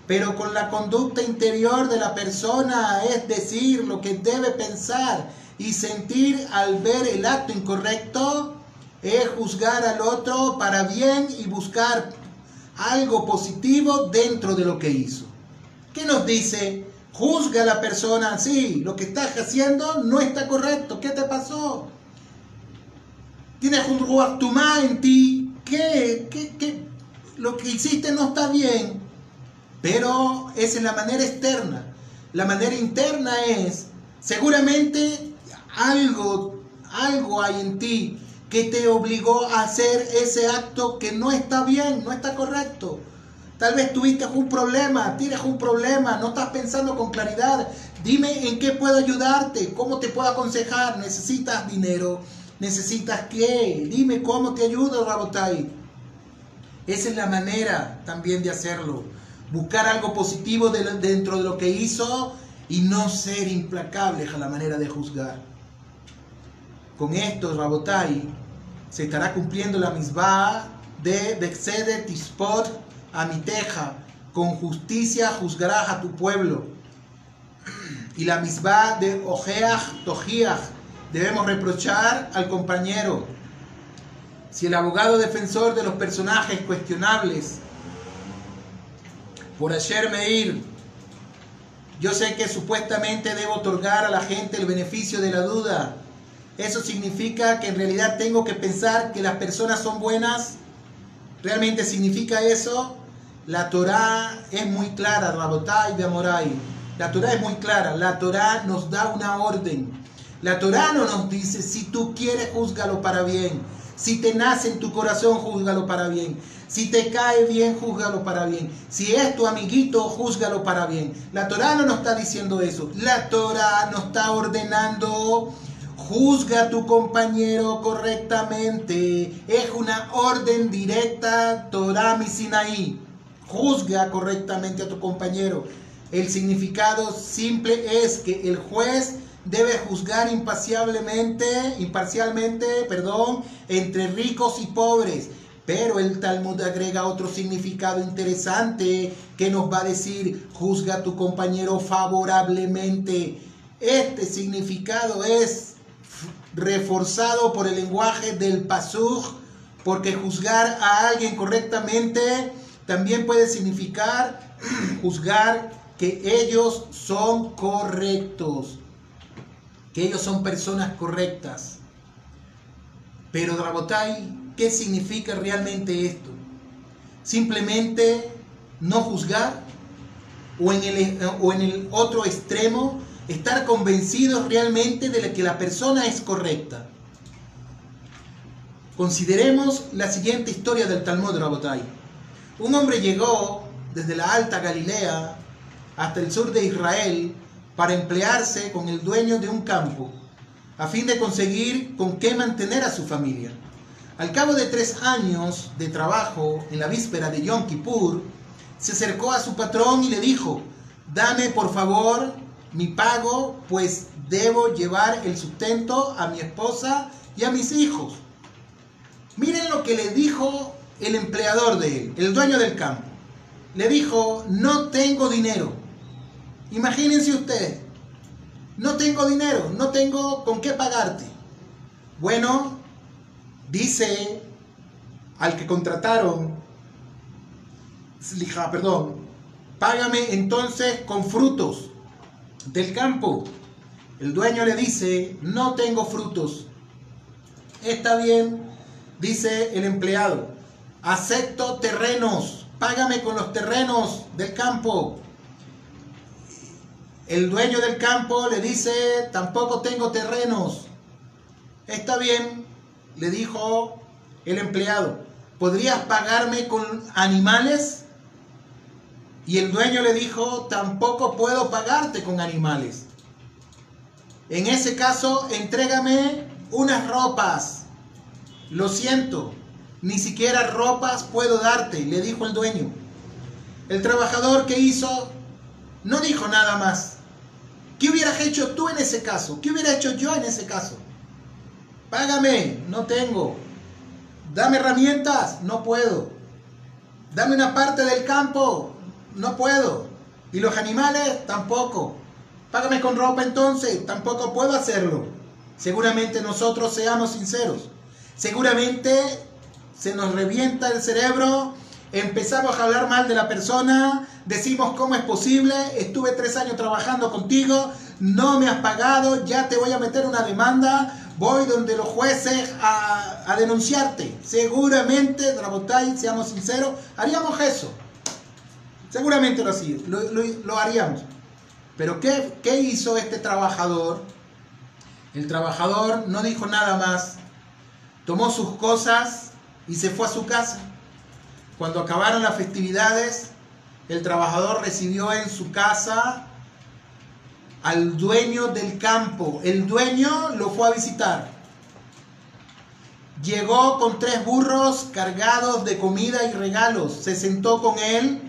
pero con la conducta interior de la persona, es decir, lo que debe pensar y sentir al ver el acto incorrecto, es juzgar al otro para bien y buscar algo positivo dentro de lo que hizo. ¿Qué nos dice? Juzga a la persona, sí, lo que estás haciendo no está correcto, ¿qué te pasó? Tienes un ruachtumá en ti, ¿qué? ¿Qué, qué? Lo que hiciste no está bien, pero es en la manera externa. La manera interna es, seguramente algo, algo hay en ti que te obligó a hacer ese acto que no está bien, no está correcto. Tal vez tuviste un problema, tienes un problema, no estás pensando con claridad. Dime en qué puedo ayudarte, cómo te puedo aconsejar. ¿Necesitas dinero? ¿Necesitas qué? Dime cómo te ayudo, Rabotai. Esa es la manera también de hacerlo. Buscar algo positivo dentro de lo que hizo y no ser implacable a la manera de juzgar. Con esto, Rabotai, se estará cumpliendo la misma de Bexede Amiteja. Con justicia juzgarás a tu pueblo. Y la misma de Ojeach Tojiach. Debemos reprochar al compañero. Si el abogado defensor de los personajes cuestionables, por ayer Meir, yo sé que supuestamente debo otorgar a la gente el beneficio de la duda, eso significa que en realidad tengo que pensar que las personas son buenas. ¿Realmente significa eso? La Torah es muy clara, Rabotai de Amorai. La Torah es muy clara. La Torah nos da una orden. La Torah no nos dice, si tú quieres, júzgalo para bien. Si te nace en tu corazón, júzgalo para bien. Si te cae bien, júzgalo para bien. Si es tu amiguito, júzgalo para bien. La Torah no nos está diciendo eso. La Torah nos está ordenando Juzga a tu compañero correctamente. Es una orden directa, Torah Sinaí. Juzga correctamente a tu compañero. El significado simple es que el juez debe juzgar imparcialmente, imparcialmente, perdón, entre ricos y pobres. Pero el Talmud agrega otro significado interesante que nos va a decir, juzga a tu compañero favorablemente. Este significado es reforzado por el lenguaje del pasuj, porque juzgar a alguien correctamente también puede significar juzgar que ellos son correctos, que ellos son personas correctas. Pero Dragotai, ¿qué significa realmente esto? Simplemente no juzgar o en el, o en el otro extremo estar convencidos realmente de que la persona es correcta. Consideremos la siguiente historia del Talmud Rabotai. Un hombre llegó desde la Alta Galilea hasta el sur de Israel para emplearse con el dueño de un campo, a fin de conseguir con qué mantener a su familia. Al cabo de tres años de trabajo, en la víspera de Yom Kippur, se acercó a su patrón y le dijo, dame por favor mi pago, pues debo llevar el sustento a mi esposa y a mis hijos. Miren lo que le dijo el empleador de él, el dueño del campo. Le dijo, no tengo dinero. Imagínense ustedes, no tengo dinero, no tengo con qué pagarte. Bueno, dice al que contrataron, perdón, págame entonces con frutos del campo. El dueño le dice, no tengo frutos. Está bien, dice el empleado, acepto terrenos, págame con los terrenos del campo. El dueño del campo le dice, tampoco tengo terrenos. Está bien, le dijo el empleado, ¿podrías pagarme con animales? Y el dueño le dijo, tampoco puedo pagarte con animales. En ese caso, entrégame unas ropas. Lo siento, ni siquiera ropas puedo darte, le dijo el dueño. El trabajador que hizo no dijo nada más. ¿Qué hubieras hecho tú en ese caso? ¿Qué hubiera hecho yo en ese caso? Págame, no tengo. Dame herramientas, no puedo. Dame una parte del campo, no puedo. Y los animales tampoco. Págame con ropa entonces, tampoco puedo hacerlo. Seguramente nosotros seamos sinceros. Seguramente se nos revienta el cerebro empezamos a hablar mal de la persona, decimos cómo es posible, estuve tres años trabajando contigo, no me has pagado, ya te voy a meter una demanda, voy donde los jueces a, denunciarte. Seguramente, Drabotay, seamos sinceros, haríamos eso. Seguramente lo, lo, lo haríamos. Pero ¿qué, ¿qué hizo este trabajador? El trabajador no dijo nada más, tomó sus cosas y se fue a su casa. Cuando acabaron las festividades, el trabajador recibió en su casa al dueño del campo. El dueño lo fue a visitar. Llegó con tres burros cargados de comida y regalos. Se sentó con él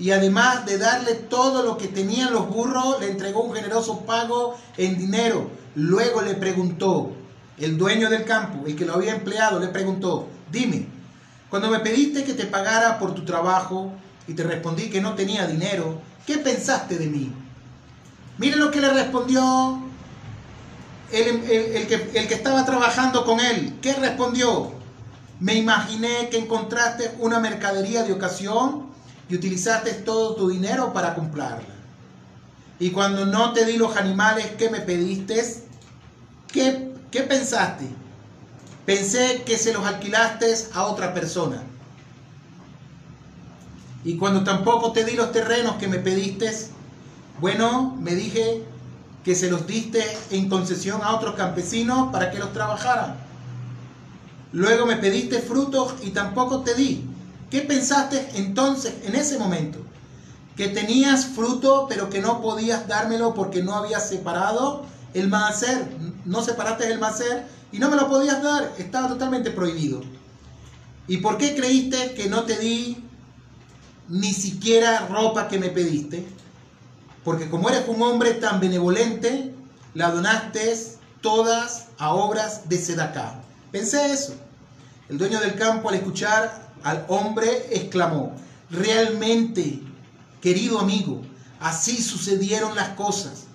y además de darle todo lo que tenían los burros, le entregó un generoso pago en dinero. Luego le preguntó, el dueño del campo, el que lo había empleado, le preguntó, dime, cuando me pediste que te pagara por tu trabajo y te respondí que no tenía dinero, ¿qué pensaste de mí? Mire lo que le respondió el, que, el que estaba trabajando con él. ¿Qué respondió? Me imaginé que encontraste una mercadería de ocasión y utilizaste todo tu dinero para comprarla. Y cuando no te di los animales que me pediste, ¿qué, qué pensaste? Pensé que se los alquilaste a otra persona. Y cuando tampoco te di los terrenos que me pediste, bueno, me dije que se los diste en concesión a otros campesinos para que los trabajaran. Luego me pediste frutos y tampoco te di. ¿Qué pensaste entonces en ese momento? Que tenías fruto pero que no podías dármelo porque no habías separado el macer. No separaste el macer y no me lo podías dar. Estaba totalmente prohibido. ¿Y por qué creíste que no te di ni siquiera ropa que me pediste? Porque como eres un hombre tan benevolente, la donaste todas a obras de Sedacá. Pensé eso. El dueño del campo al escuchar al hombre exclamó, realmente, querido amigo, así sucedieron las cosas.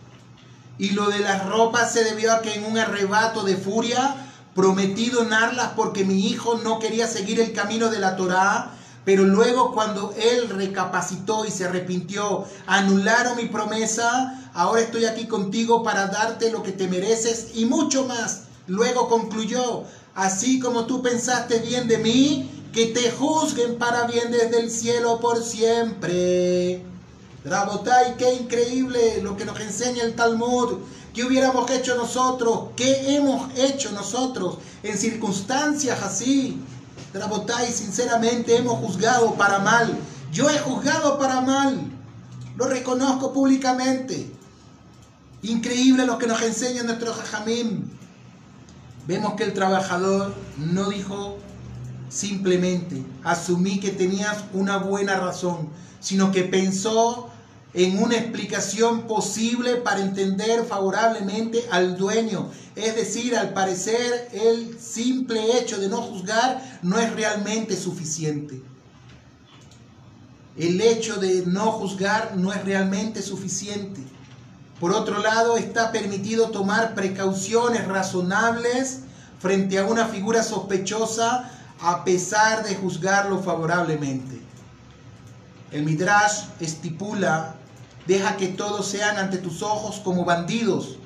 Y lo de las ropas se debió a que en un arrebato de furia prometí donarlas porque mi hijo no quería seguir el camino de la Torá, pero luego cuando él recapacitó y se arrepintió, anularon mi promesa, ahora estoy aquí contigo para darte lo que te mereces y mucho más. Luego concluyó, así como tú pensaste bien de mí, que te juzguen para bien desde el cielo por siempre. Rabotai, qué increíble lo que nos enseña el Talmud. ¿Qué hubiéramos hecho nosotros? ¿Qué hemos hecho nosotros en circunstancias así? Rabotai, sinceramente hemos juzgado para mal. Yo he juzgado para mal. Lo reconozco públicamente. Increíble lo que nos enseña nuestro Jajamim. Vemos que el trabajador no dijo simplemente asumí que tenías una buena razón, sino que pensó en una explicación posible para entender favorablemente al dueño. Es decir, al parecer el simple hecho de no juzgar no es realmente suficiente. El hecho de no juzgar no es realmente suficiente. Por otro lado, está permitido tomar precauciones razonables frente a una figura sospechosa a pesar de juzgarlo favorablemente. El Midrash estipula, deja que todos sean ante tus ojos como bandidos,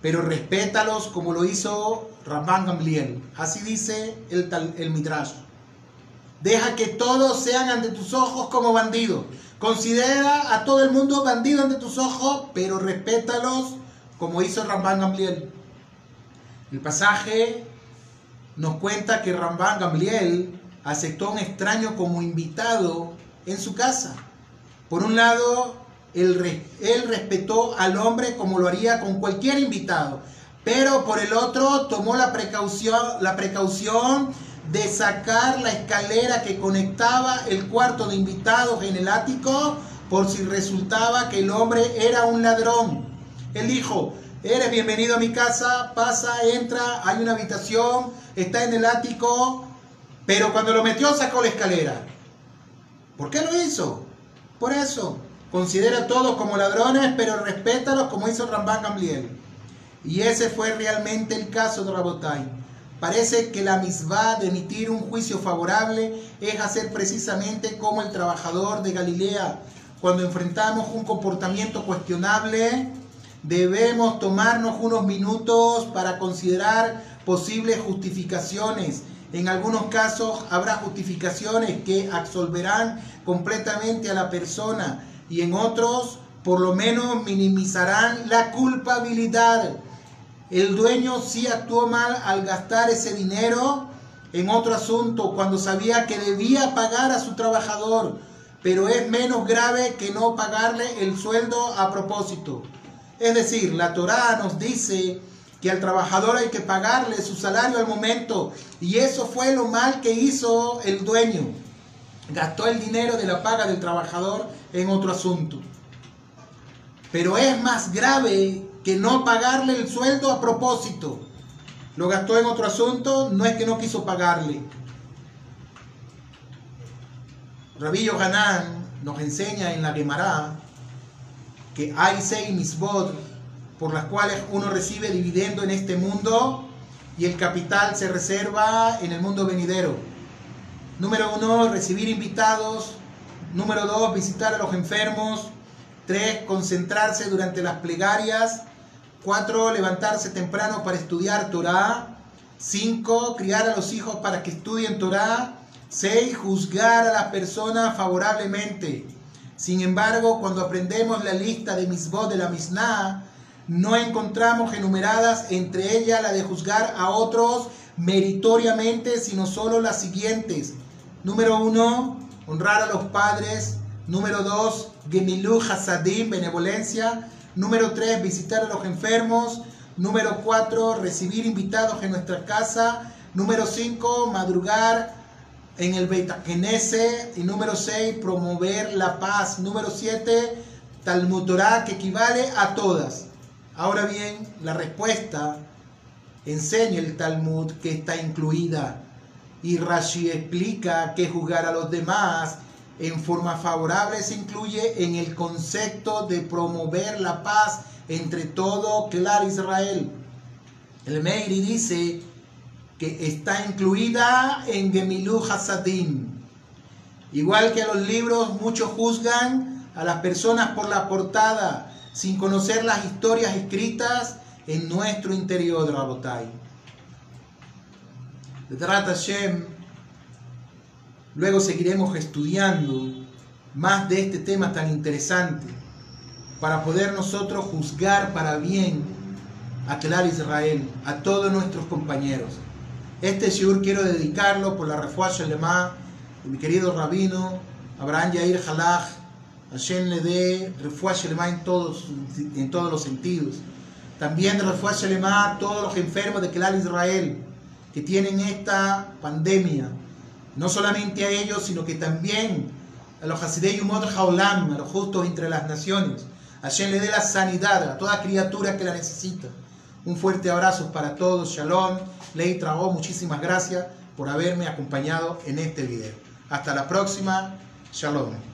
pero respétalos como lo hizo Rabban Gamliel. Así dice el, el Midrash. Deja que todos sean ante tus ojos como bandidos. Considera a todo el mundo bandido ante tus ojos, pero respétalos como hizo Rabban Gamliel. El pasaje nos cuenta que Rambán Gamliel aceptó a un extraño como invitado en su casa. Por un lado, él, respetó al hombre como lo haría con cualquier invitado, pero por el otro tomó la precaución, la precaución de sacar la escalera que conectaba el cuarto de invitados en el ático por si resultaba que el hombre era un ladrón. Él dijo, eres bienvenido a mi casa, pasa, entra, hay una habitación, está en el ático, pero cuando lo metió sacó la escalera. ¿Por qué lo hizo? Por eso. Considera a todos como ladrones, pero respétalos como hizo Rambán Gamliel. Y ese fue realmente el caso de Rabotai. Parece que la misma de emitir un juicio favorable es hacer precisamente como el trabajador de Galilea. Cuando enfrentamos un comportamiento cuestionable, debemos tomarnos unos minutos para considerar posibles justificaciones. En algunos casos habrá justificaciones que absolverán completamente a la persona y en otros por lo menos minimizarán la culpabilidad. El dueño sí actuó mal al gastar ese dinero en otro asunto cuando sabía que debía pagar a su trabajador, pero es menos grave que no pagarle el sueldo a propósito. Es decir, la Torá nos dice que al trabajador hay que pagarle su salario al momento y eso fue lo mal que hizo el dueño. Gastó el dinero de la paga del trabajador en otro asunto. Pero es más grave que no pagarle el sueldo a propósito. Lo gastó en otro asunto, no es que no quiso pagarle. Rabillo Ganán nos enseña en la Gemara que hay seis misbod por las cuales uno recibe dividendo en este mundo y el capital se reserva en el mundo venidero. Número uno, recibir invitados. Número dos, visitar a los enfermos. Tres, concentrarse durante las plegarias. 4. Levantarse temprano para estudiar Torah. 5. Criar a los hijos para que estudien Torah. 6. Juzgar a las personas favorablemente. Sin embargo, cuando aprendemos la lista de misbot de la Mishnah, no encontramos enumeradas entre ellas la de juzgar a otros meritoriamente, sino solo las siguientes. Número 1. Honrar a los padres. Número 2. Gemilu Hasadim, benevolencia. Número 3, visitar a los enfermos. Número 4, recibir invitados en nuestra casa. Número 5, madrugar en el Beit Y número 6, promover la paz. Número 7, Talmud Torah, que equivale a todas. Ahora bien, la respuesta enseña el Talmud que está incluida. Y Rashi explica que juzgar a los demás en forma favorable se incluye en el concepto de promover la paz entre todo clar Israel. El Meiri dice que está incluida en Gemilu Hasadim. Igual que los libros, muchos juzgan a las personas por la portada, sin conocer las historias escritas en nuestro interior, Rabotai. De Hashem, Luego seguiremos estudiando más de este tema tan interesante para poder nosotros juzgar para bien a Clar Israel, a todos nuestros compañeros. Este shiur quiero dedicarlo por la refuah Shalema de mi querido rabino Abraham Yair Halach, Hashem le dé refuah Shalema en todos, en todos los sentidos. También refuah Shalema a todos los enfermos de Clar Israel que tienen esta pandemia no solamente a ellos, sino que también a los Hasidei Yumot a los justos entre las naciones. Hashem le dé la sanidad a toda criatura que la necesita. Un fuerte abrazo para todos. Shalom. Ley Trago, muchísimas gracias por haberme acompañado en este video. Hasta la próxima. Shalom.